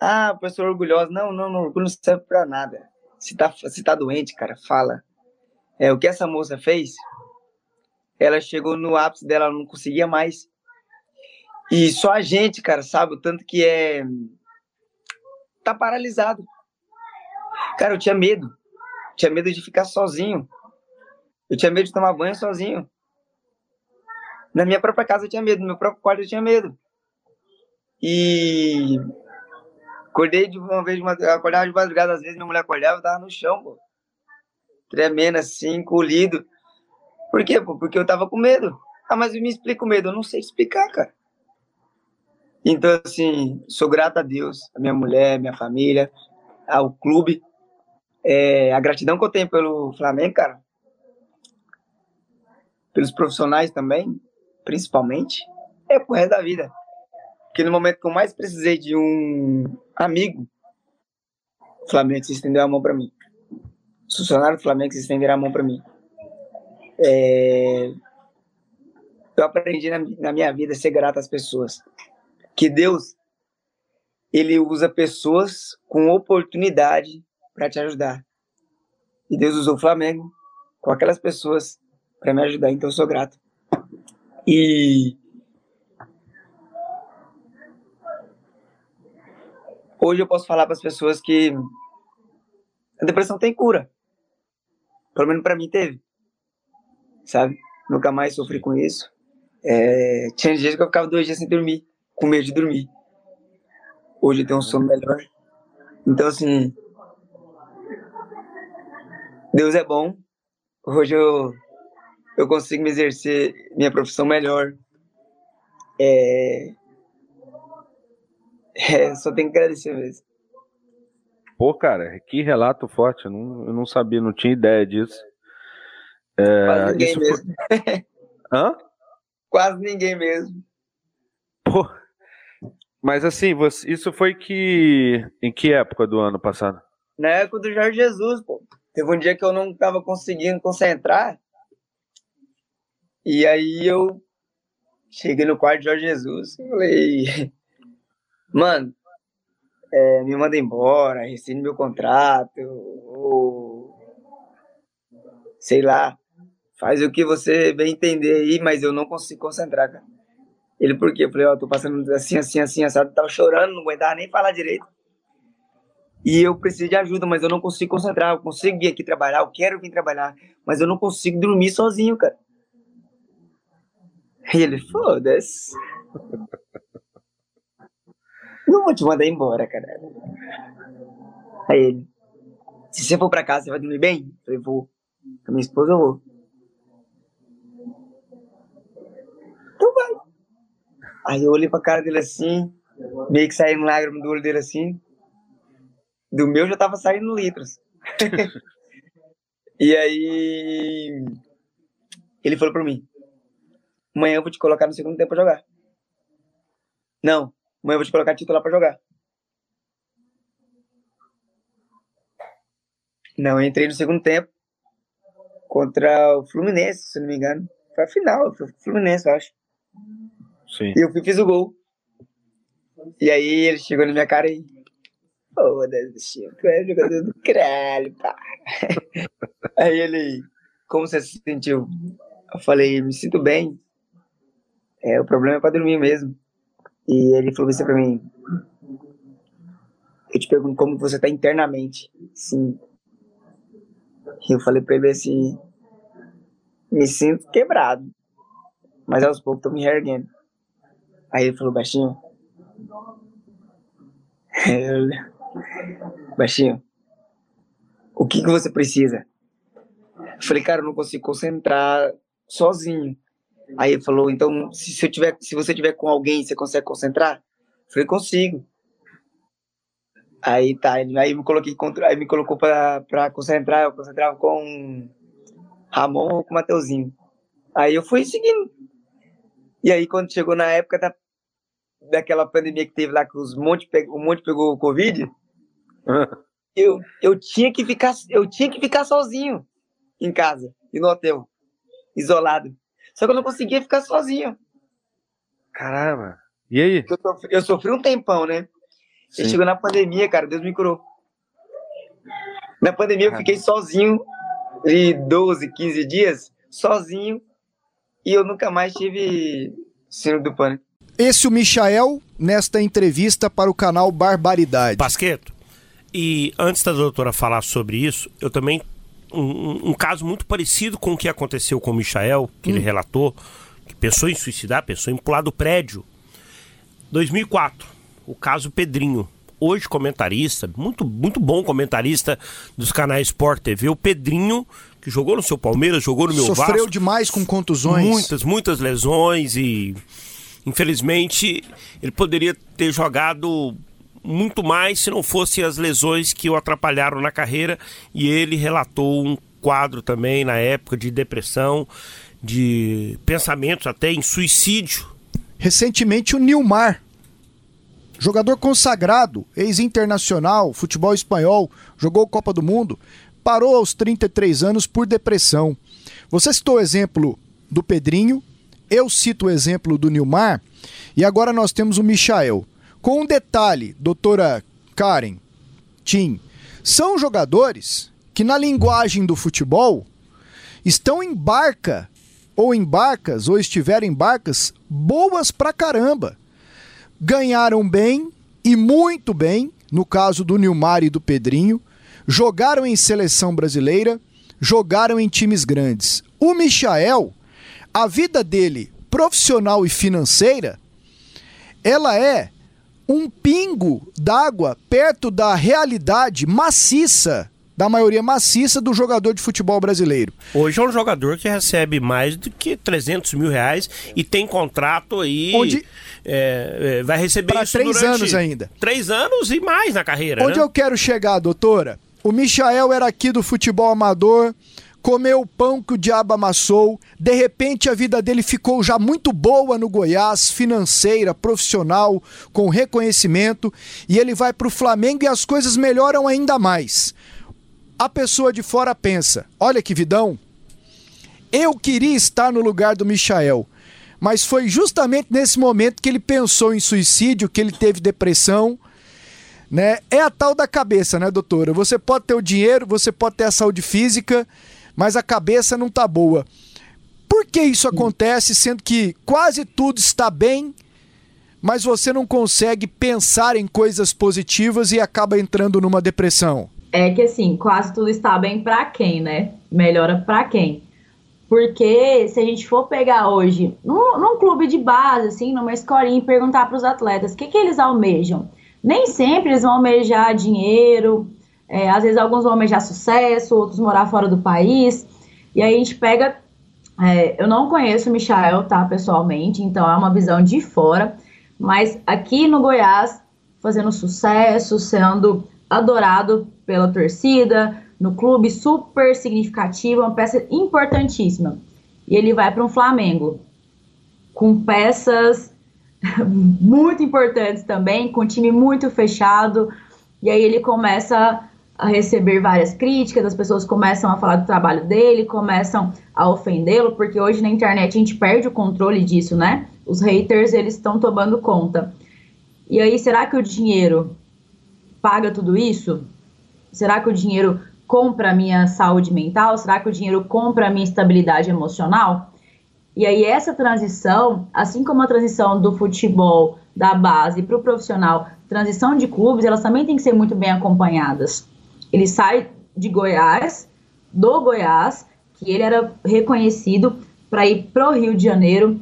Speaker 9: Ah, pessoa orgulhosa. Não, não, não, orgulho não serve pra nada. Se tá, se tá doente, cara, fala. É, o que essa moça fez, ela chegou no ápice dela, ela não conseguia mais. E só a gente, cara, sabe o tanto que é. Tá paralisado. Cara, eu tinha medo. Tinha medo de ficar sozinho. Eu tinha medo de tomar banho sozinho. Na minha própria casa eu tinha medo, no meu próprio quarto eu tinha medo. E acordei de uma vez, acordava de madrugada, às vezes minha mulher acordava, eu tava no chão, pô. Tremendo assim, encolhido. Por quê, pô? Porque eu tava com medo. Ah, mas me explica o medo. Eu não sei explicar, cara. Então, assim, sou grato a Deus, a minha mulher, minha família, ao clube. É, a gratidão que eu tenho pelo Flamengo, cara. Pelos profissionais também, principalmente, é pro resto da vida. Porque no momento que eu mais precisei de um amigo, o Flamengo se estendeu a mão para mim. Os funcionários do Flamengo se estenderam a mão para mim. É... Eu aprendi na, na minha vida a ser grato às pessoas. Que Deus, ele usa pessoas com oportunidade para te ajudar. E Deus usou o Flamengo com aquelas pessoas para me ajudar, então eu sou grato. E hoje eu posso falar para as pessoas que a depressão tem cura. Pelo menos para mim teve. Sabe? Nunca mais sofri com isso. É... Tinha dias que eu ficava dois dias sem dormir, com medo de dormir. Hoje eu tenho um sono melhor. Então, assim. Deus é bom. Hoje eu, eu consigo me exercer minha profissão melhor. É, é, só tenho que agradecer mesmo.
Speaker 10: Pô, cara, que relato forte. Eu não, eu não sabia, não tinha ideia disso. É,
Speaker 9: Quase ninguém mesmo.
Speaker 10: Foi... Hã?
Speaker 9: Quase ninguém mesmo.
Speaker 10: Pô. Mas assim, você, isso foi que. Em que época do ano passado?
Speaker 9: Na época do Jorge Jesus, pô. Teve um dia que eu não tava conseguindo concentrar. E aí eu cheguei no quarto de Jorge Jesus e falei, mano, é, me manda embora, rescinde meu contrato, ou sei lá, faz o que você bem entender aí, mas eu não consigo concentrar, cara. Ele, por quê? Eu falei, ó, tô passando assim, assim, assim, assado, tava chorando, não aguentava nem falar direito. E eu preciso de ajuda, mas eu não consigo concentrar. Eu consigo vir aqui trabalhar, eu quero vir trabalhar, mas eu não consigo dormir sozinho, cara. E ele, foda-se. Não vou te mandar embora, cara. Aí ele, se você for pra casa, você vai dormir bem? Eu falei, vou. Com a minha esposa eu vou. Então vai. Aí eu olhei pra cara dele assim, meio que saindo lágrimas do olho dele assim. Do meu já tava saindo litros. e aí. Ele falou pra mim: amanhã eu vou te colocar no segundo tempo pra jogar. Não, amanhã eu vou te colocar titular pra jogar. Não, eu entrei no segundo tempo contra o Fluminense, se não me engano. Foi a final, foi o Fluminense, eu acho.
Speaker 10: Sim.
Speaker 9: E eu fui, fiz o gol. E aí ele chegou na minha cara e. Foda-se, Chico, é jogador do caralho, pá. aí ele, como você se sentiu? Eu falei, me sinto bem. É, o problema é pra dormir mesmo. E ele falou isso pra mim. Eu te pergunto como você tá internamente. Sim. E eu falei pra ele assim, me sinto quebrado. Mas aos poucos tô me reerguendo. Aí ele falou, baixinho. Baixinho, o que, que você precisa? Eu falei, cara, eu não consigo concentrar sozinho. Aí ele falou, então, se, se, eu tiver, se você tiver com alguém, você consegue concentrar? Eu falei, consigo. Aí tá, aí me coloquei aí me colocou pra, pra concentrar, eu concentrava com Ramon ou com Mateuzinho. Aí eu fui seguindo. E aí quando chegou na época da, daquela pandemia que teve lá, que os monte, um monte pegou o Covid, eu, eu, tinha que ficar, eu tinha que ficar sozinho em casa e no hotel, isolado. Só que eu não conseguia ficar sozinho.
Speaker 10: Caramba. E aí?
Speaker 9: Eu sofri, eu sofri um tempão, né? Sim. E chegou na pandemia, cara, Deus me curou. Na pandemia eu fiquei sozinho de 12, 15 dias, sozinho, e eu nunca mais tive síndrome do pânico.
Speaker 4: Esse é o Michael nesta entrevista para o canal Barbaridade.
Speaker 5: Basqueto. E antes da doutora falar sobre isso, eu também. Um, um caso muito parecido com o que aconteceu com o Michael, que hum. ele relatou, que pensou em suicidar, pensou em pular do prédio. 2004, o caso Pedrinho. Hoje comentarista, muito, muito bom comentarista dos canais Sport TV, o Pedrinho, que jogou no seu Palmeiras, jogou no meu
Speaker 4: Sofreu
Speaker 5: Vasco. Sofreu
Speaker 4: demais com contusões.
Speaker 5: Muitas, muitas lesões e infelizmente ele poderia ter jogado muito mais se não fosse as lesões que o atrapalharam na carreira e ele relatou um quadro também na época de depressão, de pensamentos até em suicídio.
Speaker 4: Recentemente o Nilmar, jogador consagrado, ex-internacional, futebol espanhol, jogou Copa do Mundo, parou aos 33 anos por depressão. Você citou o exemplo do Pedrinho, eu cito o exemplo do Nilmar, e agora nós temos o Michael. Com um detalhe, doutora Karen, Tim, são jogadores que na linguagem do futebol estão em barca, ou em barcas, ou estiveram em barcas boas pra caramba. Ganharam bem e muito bem, no caso do Nilmar e do Pedrinho, jogaram em seleção brasileira, jogaram em times grandes. O Michael, a vida dele profissional e financeira, ela é um pingo d'água perto da realidade maciça da maioria maciça do jogador de futebol brasileiro.
Speaker 5: Hoje é um jogador que recebe mais do que 300 mil reais e tem contrato aí.
Speaker 4: Onde
Speaker 5: é, é, vai receber isso
Speaker 4: três anos ainda.
Speaker 5: Três anos e mais na carreira.
Speaker 4: Onde
Speaker 5: né?
Speaker 4: eu quero chegar, doutora? O Michael era aqui do futebol amador, comeu o pão que o diabo amassou, de repente a vida dele ficou já muito boa no Goiás, financeira, profissional, com reconhecimento, e ele vai para o Flamengo e as coisas melhoram ainda mais. A pessoa de fora pensa: olha que vidão, eu queria estar no lugar do Michael. Mas foi justamente nesse momento que ele pensou em suicídio, que ele teve depressão, né? É a tal da cabeça, né, doutora? Você pode ter o dinheiro, você pode ter a saúde física, mas a cabeça não tá boa. Por que isso acontece, sendo que quase tudo está bem, mas você não consegue pensar em coisas positivas e acaba entrando numa depressão?
Speaker 8: É que assim, quase tudo está bem para quem, né? Melhora para quem? Porque se a gente for pegar hoje, num, num, clube de base, assim, numa escolinha, e perguntar para os atletas o que, que eles almejam, nem sempre eles vão almejar dinheiro, é, às vezes alguns vão almejar sucesso, outros morar fora do país. E aí a gente pega. É, eu não conheço o Michael, tá, pessoalmente, então é uma visão de fora. Mas aqui no Goiás, fazendo sucesso, sendo adorado pela torcida, no clube, super significativo, uma peça importantíssima. E ele vai para um Flamengo com peças muito importantes também, com um time muito fechado. E aí ele começa a receber várias críticas, as pessoas começam a falar do trabalho dele, começam a ofendê-lo, porque hoje na internet a gente perde o controle disso, né? Os haters, eles estão tomando conta. E aí, será que o dinheiro paga tudo isso? Será que o dinheiro compra a minha saúde mental? Será que o dinheiro compra a minha estabilidade emocional? E aí, essa transição, assim como a transição do futebol da base para o profissional, transição de clubes, elas também têm que ser muito bem acompanhadas. Ele sai de Goiás, do Goiás, que ele era reconhecido para ir pro Rio de Janeiro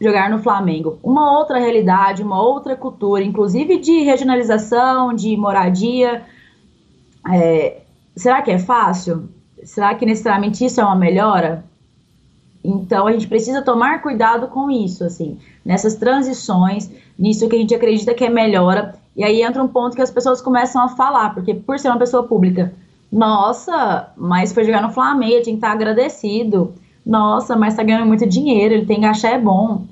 Speaker 8: jogar no Flamengo. Uma outra realidade, uma outra cultura, inclusive de regionalização, de moradia. É, será que é fácil? Será que necessariamente isso é uma melhora? Então a gente precisa tomar cuidado com isso, assim, nessas transições, nisso que a gente acredita que é melhora e aí entra um ponto que as pessoas começam a falar, porque por ser uma pessoa pública, nossa, mas foi jogar no Flamengo, tinha que estar agradecido. Nossa, mas tá ganhando muito dinheiro, ele tem achar é bom.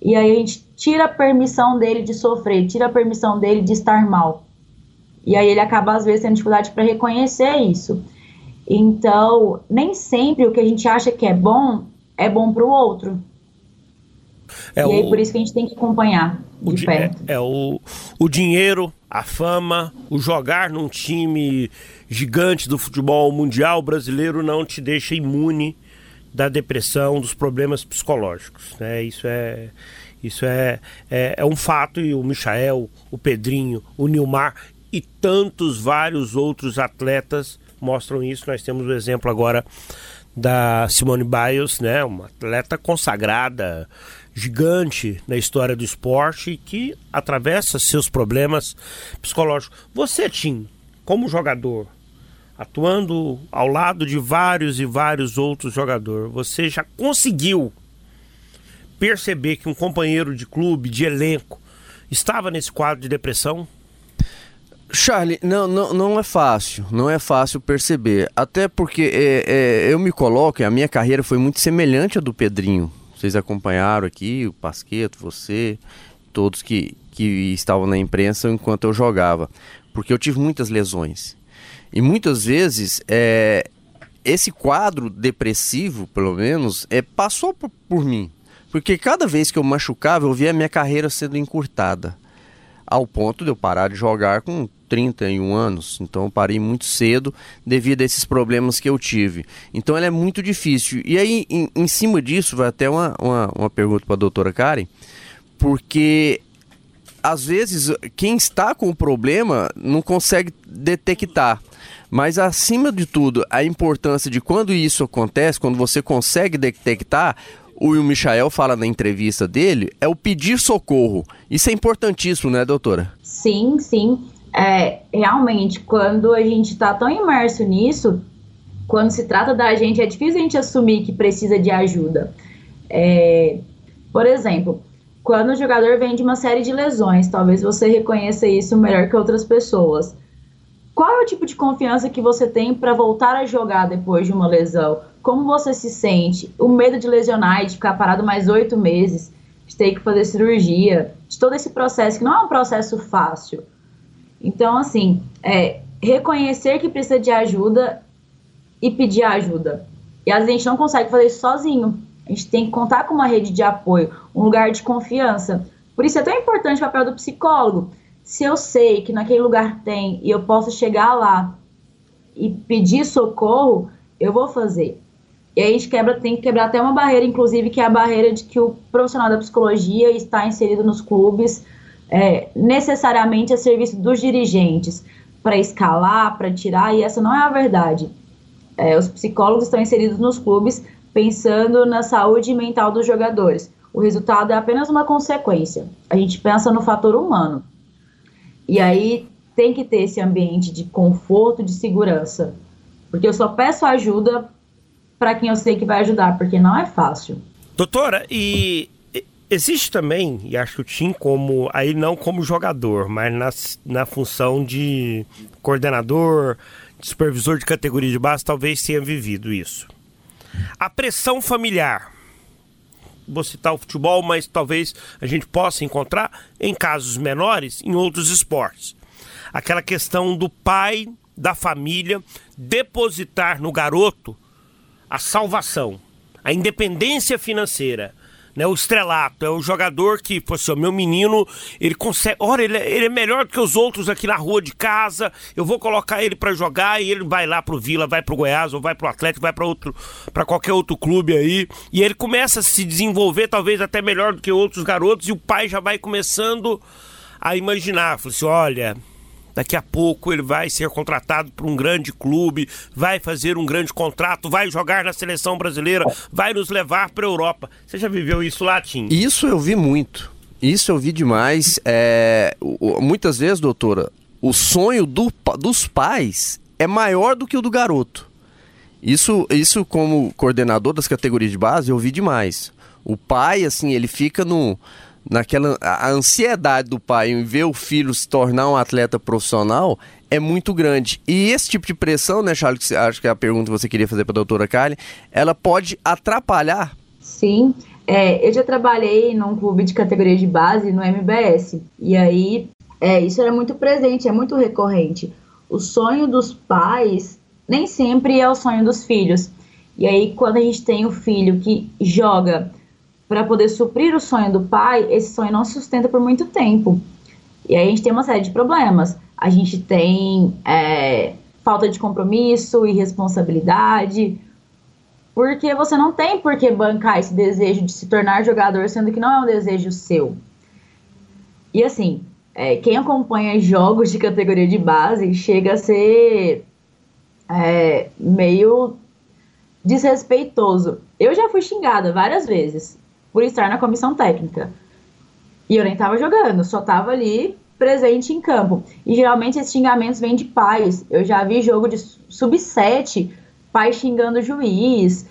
Speaker 8: E aí a gente tira a permissão dele de sofrer, tira a permissão dele de estar mal. E aí ele acaba, às vezes, tendo dificuldade para reconhecer isso. Então, nem sempre o que a gente acha que é bom é bom para o outro. É e o... aí por isso que a gente tem que acompanhar
Speaker 5: o
Speaker 8: de perto.
Speaker 5: É, é, o, o dinheiro, a fama, o jogar num time gigante do futebol mundial brasileiro não te deixa imune da depressão, dos problemas psicológicos. Né? Isso é isso é, é, é um fato e o Michael, o Pedrinho, o Nilmar e tantos vários outros atletas mostram isso. Nós temos o exemplo agora da Simone Biles, né, uma atleta consagrada, gigante na história do esporte que atravessa seus problemas psicológicos. Você, Tim, como jogador, atuando ao lado de vários e vários outros jogadores, você já conseguiu perceber que um companheiro de clube, de elenco, estava nesse quadro de depressão?
Speaker 7: Charlie, não, não, não é fácil, não é fácil perceber. Até porque é, é, eu me coloco, a minha carreira foi muito semelhante à do Pedrinho. Vocês acompanharam aqui, o Pasqueto, você, todos que, que estavam na imprensa enquanto eu jogava. Porque eu tive muitas lesões. E muitas vezes é, esse quadro depressivo, pelo menos, é, passou por, por mim. Porque cada vez que eu machucava, eu via a minha carreira sendo encurtada. Ao ponto de eu parar de jogar com 31 anos, então parei muito cedo devido a esses problemas que eu tive. Então ela é muito difícil. E aí, em, em cima disso, vai até uma, uma, uma pergunta para a doutora Karen, porque às vezes quem está com o problema não consegue detectar. Mas acima de tudo, a importância de quando isso acontece, quando você consegue detectar, o Michael fala na entrevista dele, é o pedir socorro. Isso é importantíssimo, né, doutora?
Speaker 8: Sim, sim é, realmente, quando a gente está tão imerso nisso, quando se trata da gente, é difícil a gente assumir que precisa de ajuda. É, por exemplo, quando o jogador vem de uma série de lesões, talvez você reconheça isso melhor que outras pessoas. Qual é o tipo de confiança que você tem para voltar a jogar depois de uma lesão? Como você se sente? O medo de lesionar e de ficar parado mais oito meses, de ter que fazer cirurgia, de todo esse processo, que não é um processo fácil. Então, assim, é, reconhecer que precisa de ajuda e pedir ajuda. E às vezes a gente não consegue fazer isso sozinho. A gente tem que contar com uma rede de apoio, um lugar de confiança. Por isso é tão importante o papel do psicólogo. Se eu sei que naquele lugar tem e eu posso chegar lá e pedir socorro, eu vou fazer. E aí a gente quebra, tem que quebrar até uma barreira, inclusive, que é a barreira de que o profissional da psicologia está inserido nos clubes, é, necessariamente a serviço dos dirigentes para escalar, para tirar, e essa não é a verdade. É, os psicólogos estão inseridos nos clubes pensando na saúde mental dos jogadores. O resultado é apenas uma consequência. A gente pensa no fator humano. E aí tem que ter esse ambiente de conforto, de segurança. Porque eu só peço ajuda para quem eu sei que vai ajudar, porque não é fácil.
Speaker 5: Doutora, e Existe também, e acho que o Tim como, aí não como jogador, mas na, na função de coordenador, de supervisor de categoria de base, talvez tenha vivido isso. A pressão familiar. Vou citar o futebol, mas talvez a gente possa encontrar em casos menores em outros esportes. Aquela questão do pai da família depositar no garoto a salvação, a independência financeira, né? O estrelato é o jogador que, pô, assim, meu menino, ele consegue. Olha, ele, é, ele, é melhor do que os outros aqui na rua de casa. Eu vou colocar ele para jogar e ele vai lá pro Vila, vai pro Goiás, ou vai pro Atlético, vai para outro, para qualquer outro clube aí. E ele começa a se desenvolver, talvez até melhor do que outros garotos, e o pai já vai começando a imaginar. Falei assim: olha, Daqui a pouco ele vai ser contratado por um grande clube, vai fazer um grande contrato, vai jogar na seleção brasileira, vai nos levar para a Europa. Você já viveu isso lá, Tim?
Speaker 7: Isso eu vi muito. Isso eu vi demais. É, muitas vezes, doutora, o sonho do, dos pais é maior do que o do garoto. Isso, isso como coordenador das categorias de base, eu vi demais. O pai, assim, ele fica no naquela a ansiedade do pai em ver o filho se tornar um atleta profissional é muito grande. E esse tipo de pressão, né, Charles, acho que é a pergunta que você queria fazer para a doutora Kali, ela pode atrapalhar?
Speaker 8: Sim. É, eu já trabalhei num clube de categoria de base no MBS. E aí, é, isso era muito presente, é muito recorrente. O sonho dos pais nem sempre é o sonho dos filhos. E aí, quando a gente tem o filho que joga para poder suprir o sonho do pai, esse sonho não se sustenta por muito tempo. E aí a gente tem uma série de problemas. A gente tem é, falta de compromisso, irresponsabilidade, porque você não tem por que bancar esse desejo de se tornar jogador, sendo que não é um desejo seu. E assim, é, quem acompanha jogos de categoria de base chega a ser é, meio desrespeitoso. Eu já fui xingada várias vezes por estar na comissão técnica. E eu nem tava jogando, só tava ali presente em campo. E geralmente esses xingamentos vêm de pais. Eu já vi jogo de sub-7, pai xingando o juiz,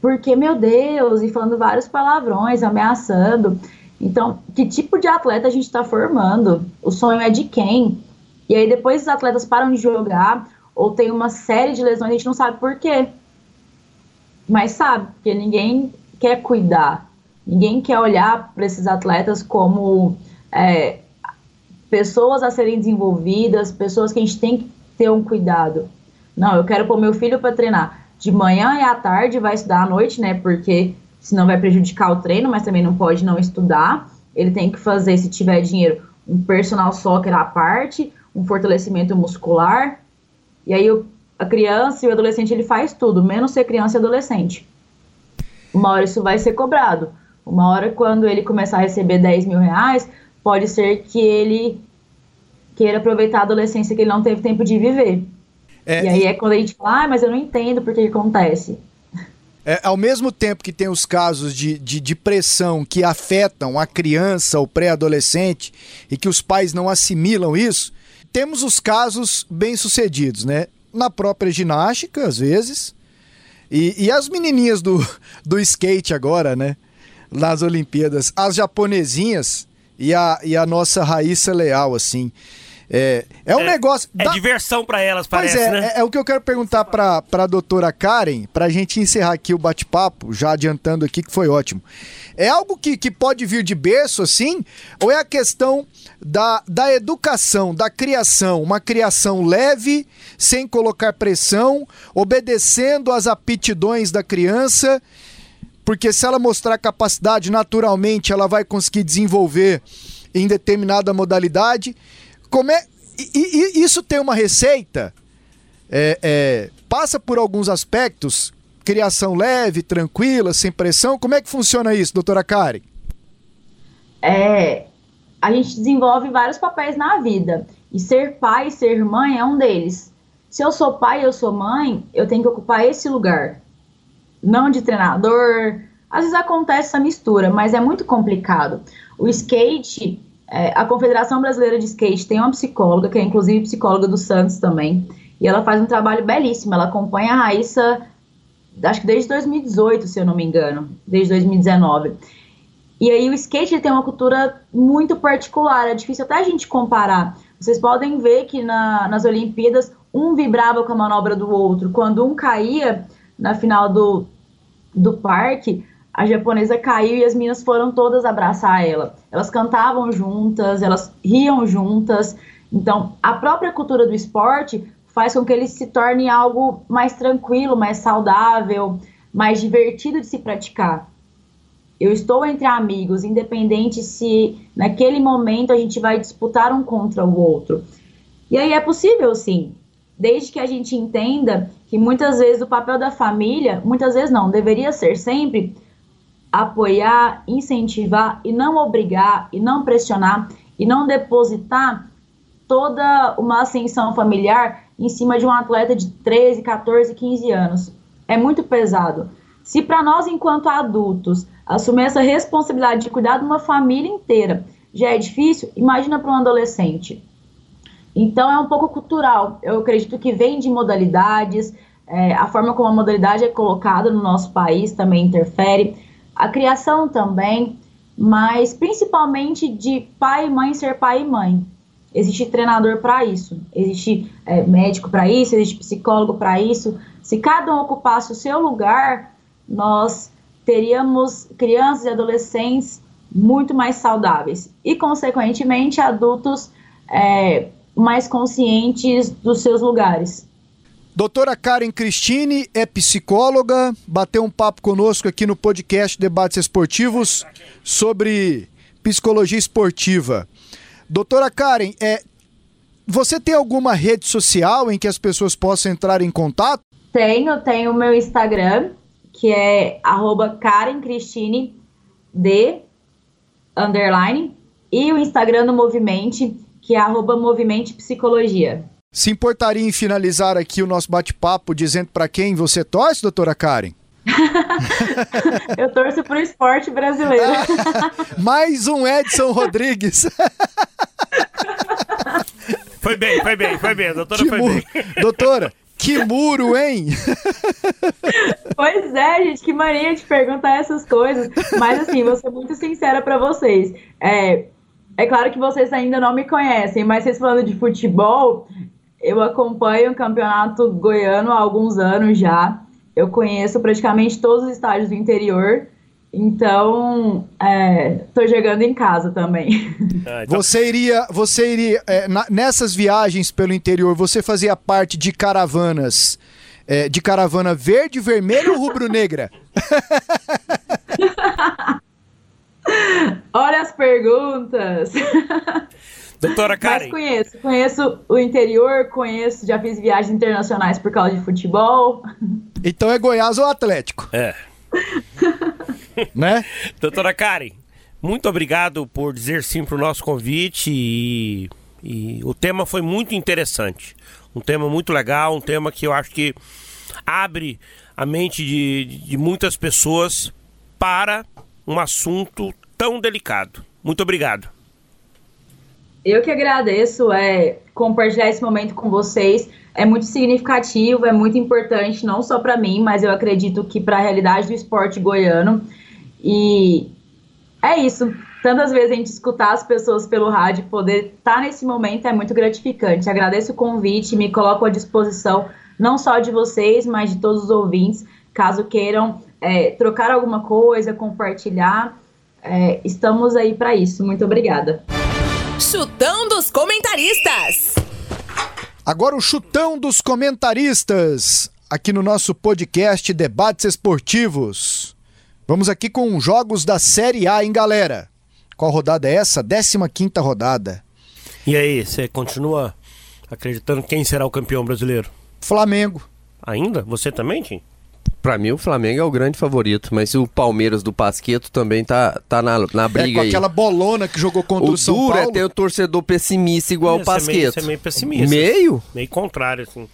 Speaker 8: porque, meu Deus, e falando vários palavrões, ameaçando. Então, que tipo de atleta a gente está formando? O sonho é de quem? E aí depois os atletas param de jogar ou tem uma série de lesões, a gente não sabe por quê. Mas sabe, porque ninguém quer cuidar. Ninguém quer olhar para esses atletas como é, pessoas a serem desenvolvidas, pessoas que a gente tem que ter um cuidado. Não, eu quero pôr meu filho para treinar de manhã e à tarde, vai estudar à noite, né? Porque senão vai prejudicar o treino, mas também não pode não estudar. Ele tem que fazer, se tiver dinheiro, um personal soccer à parte, um fortalecimento muscular. E aí a criança e o adolescente ele faz tudo, menos ser criança e adolescente. Uma hora isso vai ser cobrado. Uma hora, quando ele começar a receber 10 mil reais, pode ser que ele queira aproveitar a adolescência que ele não teve tempo de viver. É, e aí é quando a gente fala, ah, mas eu não entendo por que acontece.
Speaker 4: É, ao mesmo tempo que tem os casos de, de depressão que afetam a criança, o pré-adolescente, e que os pais não assimilam isso, temos os casos bem-sucedidos, né? Na própria ginástica, às vezes, e, e as menininhas do, do skate agora, né? Nas Olimpíadas, as japonesinhas e a, e a nossa Raíssa Leal, assim. É, é um é, negócio.
Speaker 5: É da... diversão para elas, parece,
Speaker 4: é,
Speaker 5: né?
Speaker 4: É, é, o que eu quero perguntar para a doutora Karen, para a gente encerrar aqui o bate-papo, já adiantando aqui que foi ótimo. É algo que, que pode vir de berço, assim? Ou é a questão da, da educação, da criação? Uma criação leve, sem colocar pressão, obedecendo às aptidões da criança porque se ela mostrar capacidade, naturalmente ela vai conseguir desenvolver em determinada modalidade. Como é, e, e isso tem uma receita? É, é, passa por alguns aspectos, criação leve, tranquila, sem pressão. Como é que funciona isso, doutora Karen?
Speaker 8: É, a gente desenvolve vários papéis na vida. E ser pai, ser mãe é um deles. Se eu sou pai, eu sou mãe, eu tenho que ocupar esse lugar não de treinador. Às vezes acontece essa mistura, mas é muito complicado. O skate, é, a Confederação Brasileira de Skate tem uma psicóloga, que é inclusive psicóloga do Santos também, e ela faz um trabalho belíssimo. Ela acompanha a Raíssa, acho que desde 2018, se eu não me engano, desde 2019. E aí o skate tem uma cultura muito particular, é difícil até a gente comparar. Vocês podem ver que na, nas Olimpíadas um vibrava com a manobra do outro. Quando um caía na final do, do parque, a japonesa caiu e as meninas foram todas abraçar ela. Elas cantavam juntas, elas riam juntas. Então, a própria cultura do esporte faz com que ele se torne algo mais tranquilo, mais saudável, mais divertido de se praticar. Eu estou entre amigos, independente se naquele momento a gente vai disputar um contra o outro. E aí é possível, sim, desde que a gente entenda que muitas vezes o papel da família, muitas vezes não, deveria ser sempre apoiar, incentivar e não obrigar e não pressionar e não depositar toda uma ascensão familiar em cima de um atleta de 13, 14, 15 anos. É muito pesado. Se para nós, enquanto adultos, assumir essa responsabilidade de cuidar de uma família inteira já é difícil, imagina para um adolescente. Então é um pouco cultural. Eu acredito que vem de modalidades, é, a forma como a modalidade é colocada no nosso país também interfere, a criação também, mas principalmente de pai e mãe ser pai e mãe. Existe treinador para isso, existe é, médico para isso, existe psicólogo para isso. Se cada um ocupasse o seu lugar, nós teríamos crianças e adolescentes muito mais saudáveis e, consequentemente, adultos é, mais conscientes dos seus lugares.
Speaker 4: Doutora Karen Cristine é psicóloga, bateu um papo conosco aqui no podcast Debates Esportivos sobre psicologia esportiva. Doutora Karen, é, você tem alguma rede social em que as pessoas possam entrar em contato?
Speaker 8: Tenho, tenho o meu Instagram, que é arroba Karen Cristine D underline, e o Instagram do Movimente, que é arroba Movimente Psicologia.
Speaker 4: Se importaria em finalizar aqui o nosso bate-papo dizendo para quem você torce, doutora Karen?
Speaker 8: Eu torço pro esporte brasileiro.
Speaker 4: Mais um Edson Rodrigues.
Speaker 5: Foi bem, foi bem, foi bem, doutora que foi bem.
Speaker 4: Doutora, que muro, hein?
Speaker 8: Pois é, gente, que mania de perguntar essas coisas. Mas assim, vou ser muito sincera para vocês. É, é claro que vocês ainda não me conhecem, mas vocês falando de futebol, eu acompanho o campeonato goiano há alguns anos já. Eu conheço praticamente todos os estádios do interior. Então, é, tô jogando em casa também.
Speaker 4: Ah, então... Você iria, você iria é, na, nessas viagens pelo interior, você fazia parte de caravanas, é, de caravana verde, vermelha ou rubro-negra?
Speaker 8: Olha as perguntas.
Speaker 5: Doutora Karen.
Speaker 8: Mas conheço, conheço o interior, conheço, já fiz viagens internacionais por causa de futebol.
Speaker 4: Então é Goiás ou Atlético?
Speaker 5: É.
Speaker 4: né?
Speaker 5: Doutora Karen, muito obrigado por dizer sim para o nosso convite e, e o tema foi muito interessante. Um tema muito legal, um tema que eu acho que abre a mente de, de muitas pessoas para um assunto tão delicado. Muito obrigado.
Speaker 8: Eu que agradeço é, compartilhar esse momento com vocês. É muito significativo, é muito importante, não só para mim, mas eu acredito que para a realidade do esporte goiano. E é isso. Tantas vezes a gente escutar as pessoas pelo rádio, poder estar tá nesse momento é muito gratificante. Agradeço o convite, me coloco à disposição, não só de vocês, mas de todos os ouvintes, caso queiram é, trocar alguma coisa, compartilhar. É, estamos aí para isso. Muito obrigada.
Speaker 2: Chutão dos comentaristas.
Speaker 4: Agora o chutão dos comentaristas, aqui no nosso podcast Debates Esportivos. Vamos aqui com jogos da Série A, hein, galera? Qual rodada é essa? 15 quinta rodada.
Speaker 5: E aí, você continua acreditando quem será o campeão brasileiro?
Speaker 4: Flamengo.
Speaker 5: Ainda? Você também, Tim?
Speaker 7: Pra mim, o Flamengo é o grande favorito, mas o Palmeiras do Pasqueto também tá, tá na, na briga é, com
Speaker 4: aí. aquela bolona que jogou contra o, o São
Speaker 7: duro
Speaker 4: Paulo.
Speaker 7: é ter o torcedor pessimista igual o Pasqueto. Meio,
Speaker 5: você é meio pessimista.
Speaker 7: Meio?
Speaker 5: Meio contrário, assim.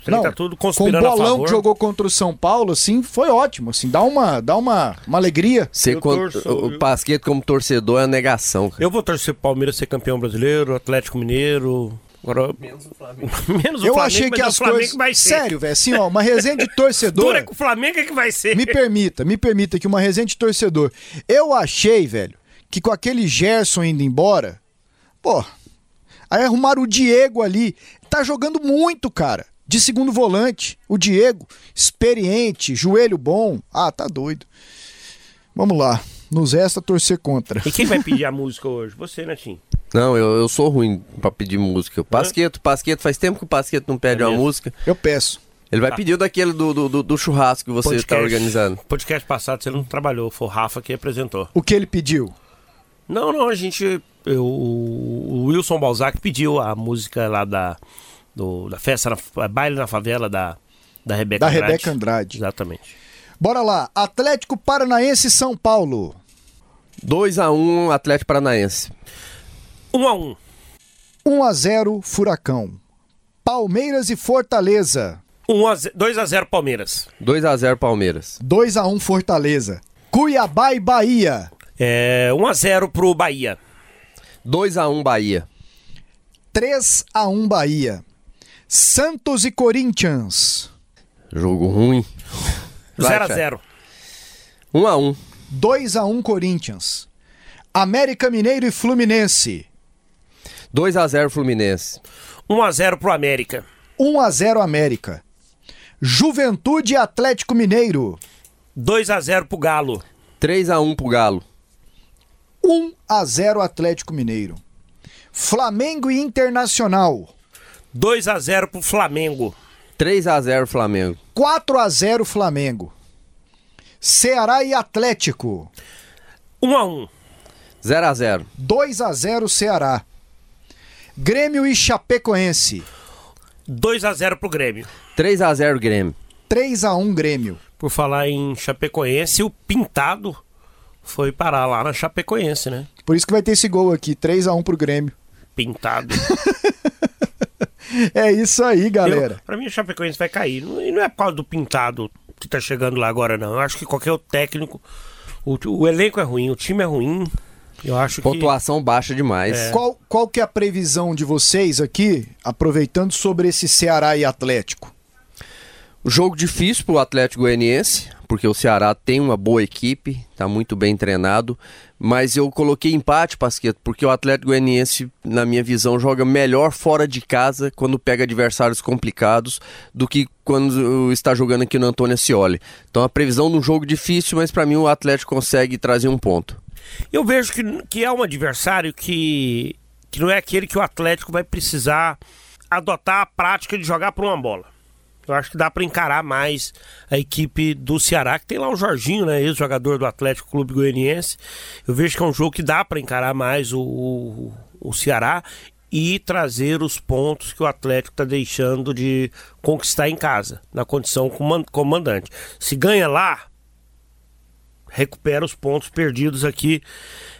Speaker 4: Você não, tá tudo conspirando com o bolão que jogou contra o São Paulo, assim, foi ótimo, assim, dá uma, dá uma, uma alegria.
Speaker 7: Você torço, o, o Pasqueto como torcedor é a negação. Cara.
Speaker 5: Eu vou torcer pro Palmeiras ser campeão brasileiro, Atlético Mineiro, Agora, menos o Flamengo. menos o
Speaker 4: eu
Speaker 5: Flamengo,
Speaker 4: achei que as coisas. Vai ser. Sério, velho. Assim, ó, uma resenha de torcedor.
Speaker 5: Dura com o Flamengo é que vai ser.
Speaker 4: Me permita, me permita que uma resenha de torcedor. Eu achei, velho, que com aquele Gerson indo embora, pô. Aí arrumaram o Diego ali. Tá jogando muito, cara. De segundo volante. O Diego, experiente, joelho bom. Ah, tá doido. Vamos lá. Nos resta torcer contra.
Speaker 5: E quem vai pedir a música hoje? Você, né, Tim?
Speaker 7: Não, eu, eu sou ruim pra pedir música. Pasqueto, Pasqueto, faz tempo que o Pasqueto não pede é uma música.
Speaker 4: Eu peço.
Speaker 7: Ele vai tá. pedir daquele do, do, do, churrasco que você está organizando.
Speaker 5: Podcast passado você não trabalhou, foi o Rafa que apresentou.
Speaker 4: O que ele pediu?
Speaker 5: Não, não, a gente. Eu, o Wilson Balzac pediu a música lá da, do, da festa, na, baile na favela da, da Rebeca
Speaker 4: da
Speaker 5: Andrade.
Speaker 4: Da Rebeca Andrade.
Speaker 5: Exatamente.
Speaker 4: Bora lá, Atlético Paranaense São Paulo.
Speaker 7: 2 a 1 um, Atlético Paranaense.
Speaker 5: 1 a 1
Speaker 4: 1 a 0 Furacão. Palmeiras e Fortaleza.
Speaker 5: 1 a 0, 2 a 0 Palmeiras.
Speaker 7: 2 a 0 Palmeiras.
Speaker 4: 2 a 1 Fortaleza. Cuiabá e Bahia.
Speaker 5: É 1 a 0 pro Bahia.
Speaker 7: 2 a 1 Bahia.
Speaker 4: 3 a 1 Bahia. Santos e Corinthians.
Speaker 7: Jogo ruim.
Speaker 5: 0 a 0.
Speaker 7: 1 a 1.
Speaker 4: 2 a 1 Corinthians. América Mineiro e Fluminense.
Speaker 7: 2 a 0 Fluminense.
Speaker 5: 1 a 0 pro América.
Speaker 4: 1 a 0 América. Juventude e Atlético Mineiro.
Speaker 5: 2 a 0 pro Galo.
Speaker 7: 3 a 1 pro Galo.
Speaker 4: 1 a 0 Atlético Mineiro. Flamengo e Internacional.
Speaker 5: 2 a 0 pro Flamengo.
Speaker 7: 3 a 0 Flamengo.
Speaker 4: 4 a 0 Flamengo. Ceará e Atlético.
Speaker 5: 1 a 1
Speaker 7: 0 a 0
Speaker 4: 2 a 0 Ceará. Grêmio e Chapecoense.
Speaker 5: 2 a 0 pro Grêmio.
Speaker 7: 3 a 0 Grêmio.
Speaker 4: 3 a 1 Grêmio.
Speaker 5: Por falar em Chapecoense, o Pintado foi parar lá na Chapecoense, né?
Speaker 4: Por isso que vai ter esse gol aqui, 3 a 1 pro Grêmio.
Speaker 5: Pintado.
Speaker 4: É isso aí, galera.
Speaker 5: Eu, pra mim, o Chapecoense vai cair. E não é por causa do Pintado que tá chegando lá agora, não. Eu acho que qualquer técnico. O, o elenco é ruim, o time é ruim. Eu acho
Speaker 7: Pontuação
Speaker 5: que...
Speaker 7: baixa demais.
Speaker 4: É. Qual, qual que é a previsão de vocês aqui, aproveitando sobre esse Ceará e Atlético?
Speaker 7: Jogo difícil pro Atlético Goianiense, porque o Ceará tem uma boa equipe, tá muito bem treinado, mas eu coloquei empate, Pasqueto, porque o Atlético Goianiense, na minha visão, joga melhor fora de casa quando pega adversários complicados do que quando está jogando aqui no Antônio Ascioli. Então a previsão de um jogo difícil, mas para mim o Atlético consegue trazer um ponto.
Speaker 5: Eu vejo que, que é um adversário que, que não é aquele que o Atlético vai precisar adotar a prática de jogar por uma bola. Eu acho que dá para encarar mais a equipe do Ceará, que tem lá o Jorginho, né, ex-jogador do Atlético Clube Goianiense. Eu vejo que é um jogo que dá para encarar mais o, o, o Ceará e trazer os pontos que o Atlético está deixando de conquistar em casa, na condição comandante. Se ganha lá, recupera os pontos perdidos aqui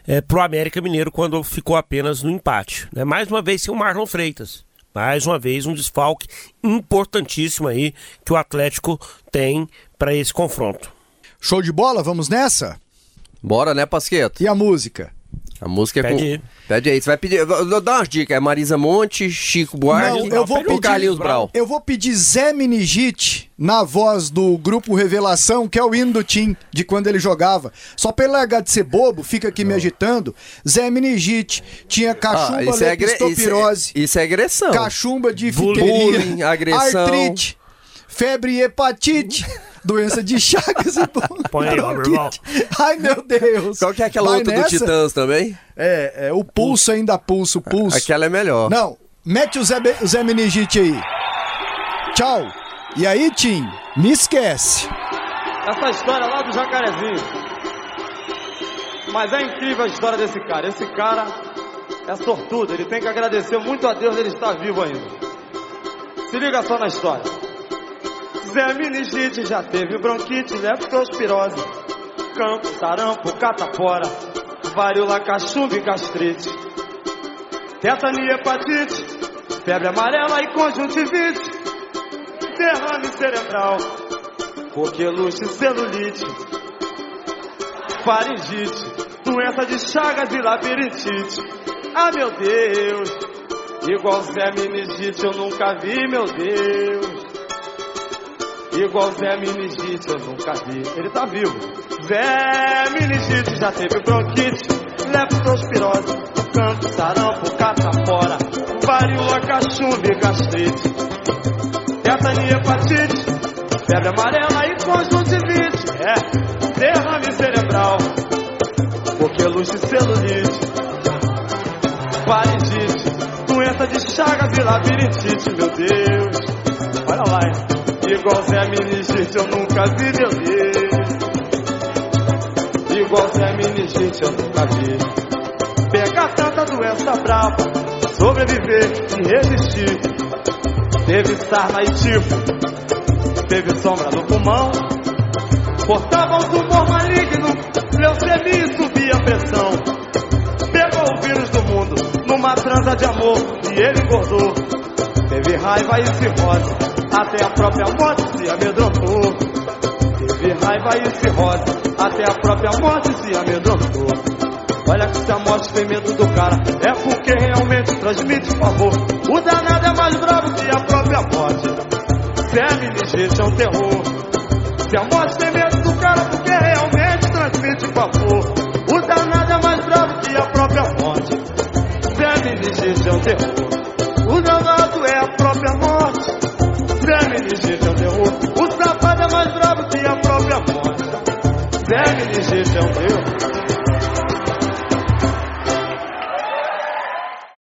Speaker 5: é, pro América Mineiro quando ficou apenas no empate. Né? Mais uma vez sem o Marlon Freitas. Mais uma vez um desfalque importantíssimo aí que o Atlético tem para esse confronto.
Speaker 4: Show de bola, vamos nessa?
Speaker 7: Bora, né, Pasqueto?
Speaker 4: E a música?
Speaker 7: A música é
Speaker 5: Pede
Speaker 7: com...
Speaker 5: aí.
Speaker 7: Pede aí. Você vai pedir. Vou dar umas dicas. É Marisa Monte, Chico Buarque
Speaker 4: Não, eu vou
Speaker 7: ou
Speaker 4: pedir-
Speaker 7: Carlinhos Brau.
Speaker 4: Eu vou pedir Zé Minigite na voz do grupo Revelação, que é o hino do Tim, de quando ele jogava. Só pra ele largar de ser bobo, fica aqui me agitando. Zé Minigite tinha cachumba,
Speaker 7: Ah, isso, é agre... isso, é... isso é agressão.
Speaker 4: cachumba de
Speaker 7: Bullying, agressão.
Speaker 4: artrite, febre e hepatite, doença de Chagas e
Speaker 5: Põe aí, meu irmão.
Speaker 4: Ai, meu Deus.
Speaker 7: Qual que é aquela
Speaker 4: Vai
Speaker 7: outra
Speaker 4: nessa?
Speaker 7: do Titãs também?
Speaker 4: É, é, o pulso ainda pulso, o pulso.
Speaker 7: Aquela é melhor.
Speaker 4: Não, mete o Zé, o Zé Meningite aí. Tchau. E aí, Tim, me esquece.
Speaker 11: Essa história lá do Jacarezinho. Mas é incrível a história desse cara. Esse cara é sortudo. Ele tem que agradecer muito a Deus ele estar vivo ainda. Se liga só na história. Zé já teve bronquite, leptospirose, campo, sarampo, catapora, varíola, cachumba e gastrite, tetania, hepatite, febre amarela e conjuntivite, derrame cerebral, coqueluche, celulite, faringite, doença de chagas e labirintite. Ah, meu Deus, igual Zé Meningite eu nunca vi, meu Deus. Igual Zé Meningite eu nunca vi. Ele tá vivo. Zé Meningite já teve bronquite, leptospirose, canto, sarampo, catapora, varíola, cachumba e gastrite, tetania, hepatite, febre amarela e conjuntivite. É, derrame cerebral, coqueluche, celulite, faringite, doença de chagas e labirintite, meu Deus. Olha lá, hein? Igual Zé Meningite eu nunca vi, Deus. Igual Zé Meningite eu nunca vi. Pegar tanta doença brava, sobreviver e resistir. Teve sarna e tifo, teve sombra no pulmão. Portava um tumor maligno, leucemia e subia a pressão. Pegou o vírus do mundo numa transa de amor e ele engordou. Teve raiva e cirrose, até a própria morte se amedrontou. Teve raiva e cirrose, até a própria morte se amedrontou. Olha que se a morte tem medo do cara, é porque realmente transmite favor. O danado é mais bravo que a própria morte. Zé Meningite é um terror. Se a morte tem medo do cara, porque realmente transmite favor. O danado é mais bravo que a própria morte. É é morte. Zé Meningite é um terror. amor. Segue de jeitão meu.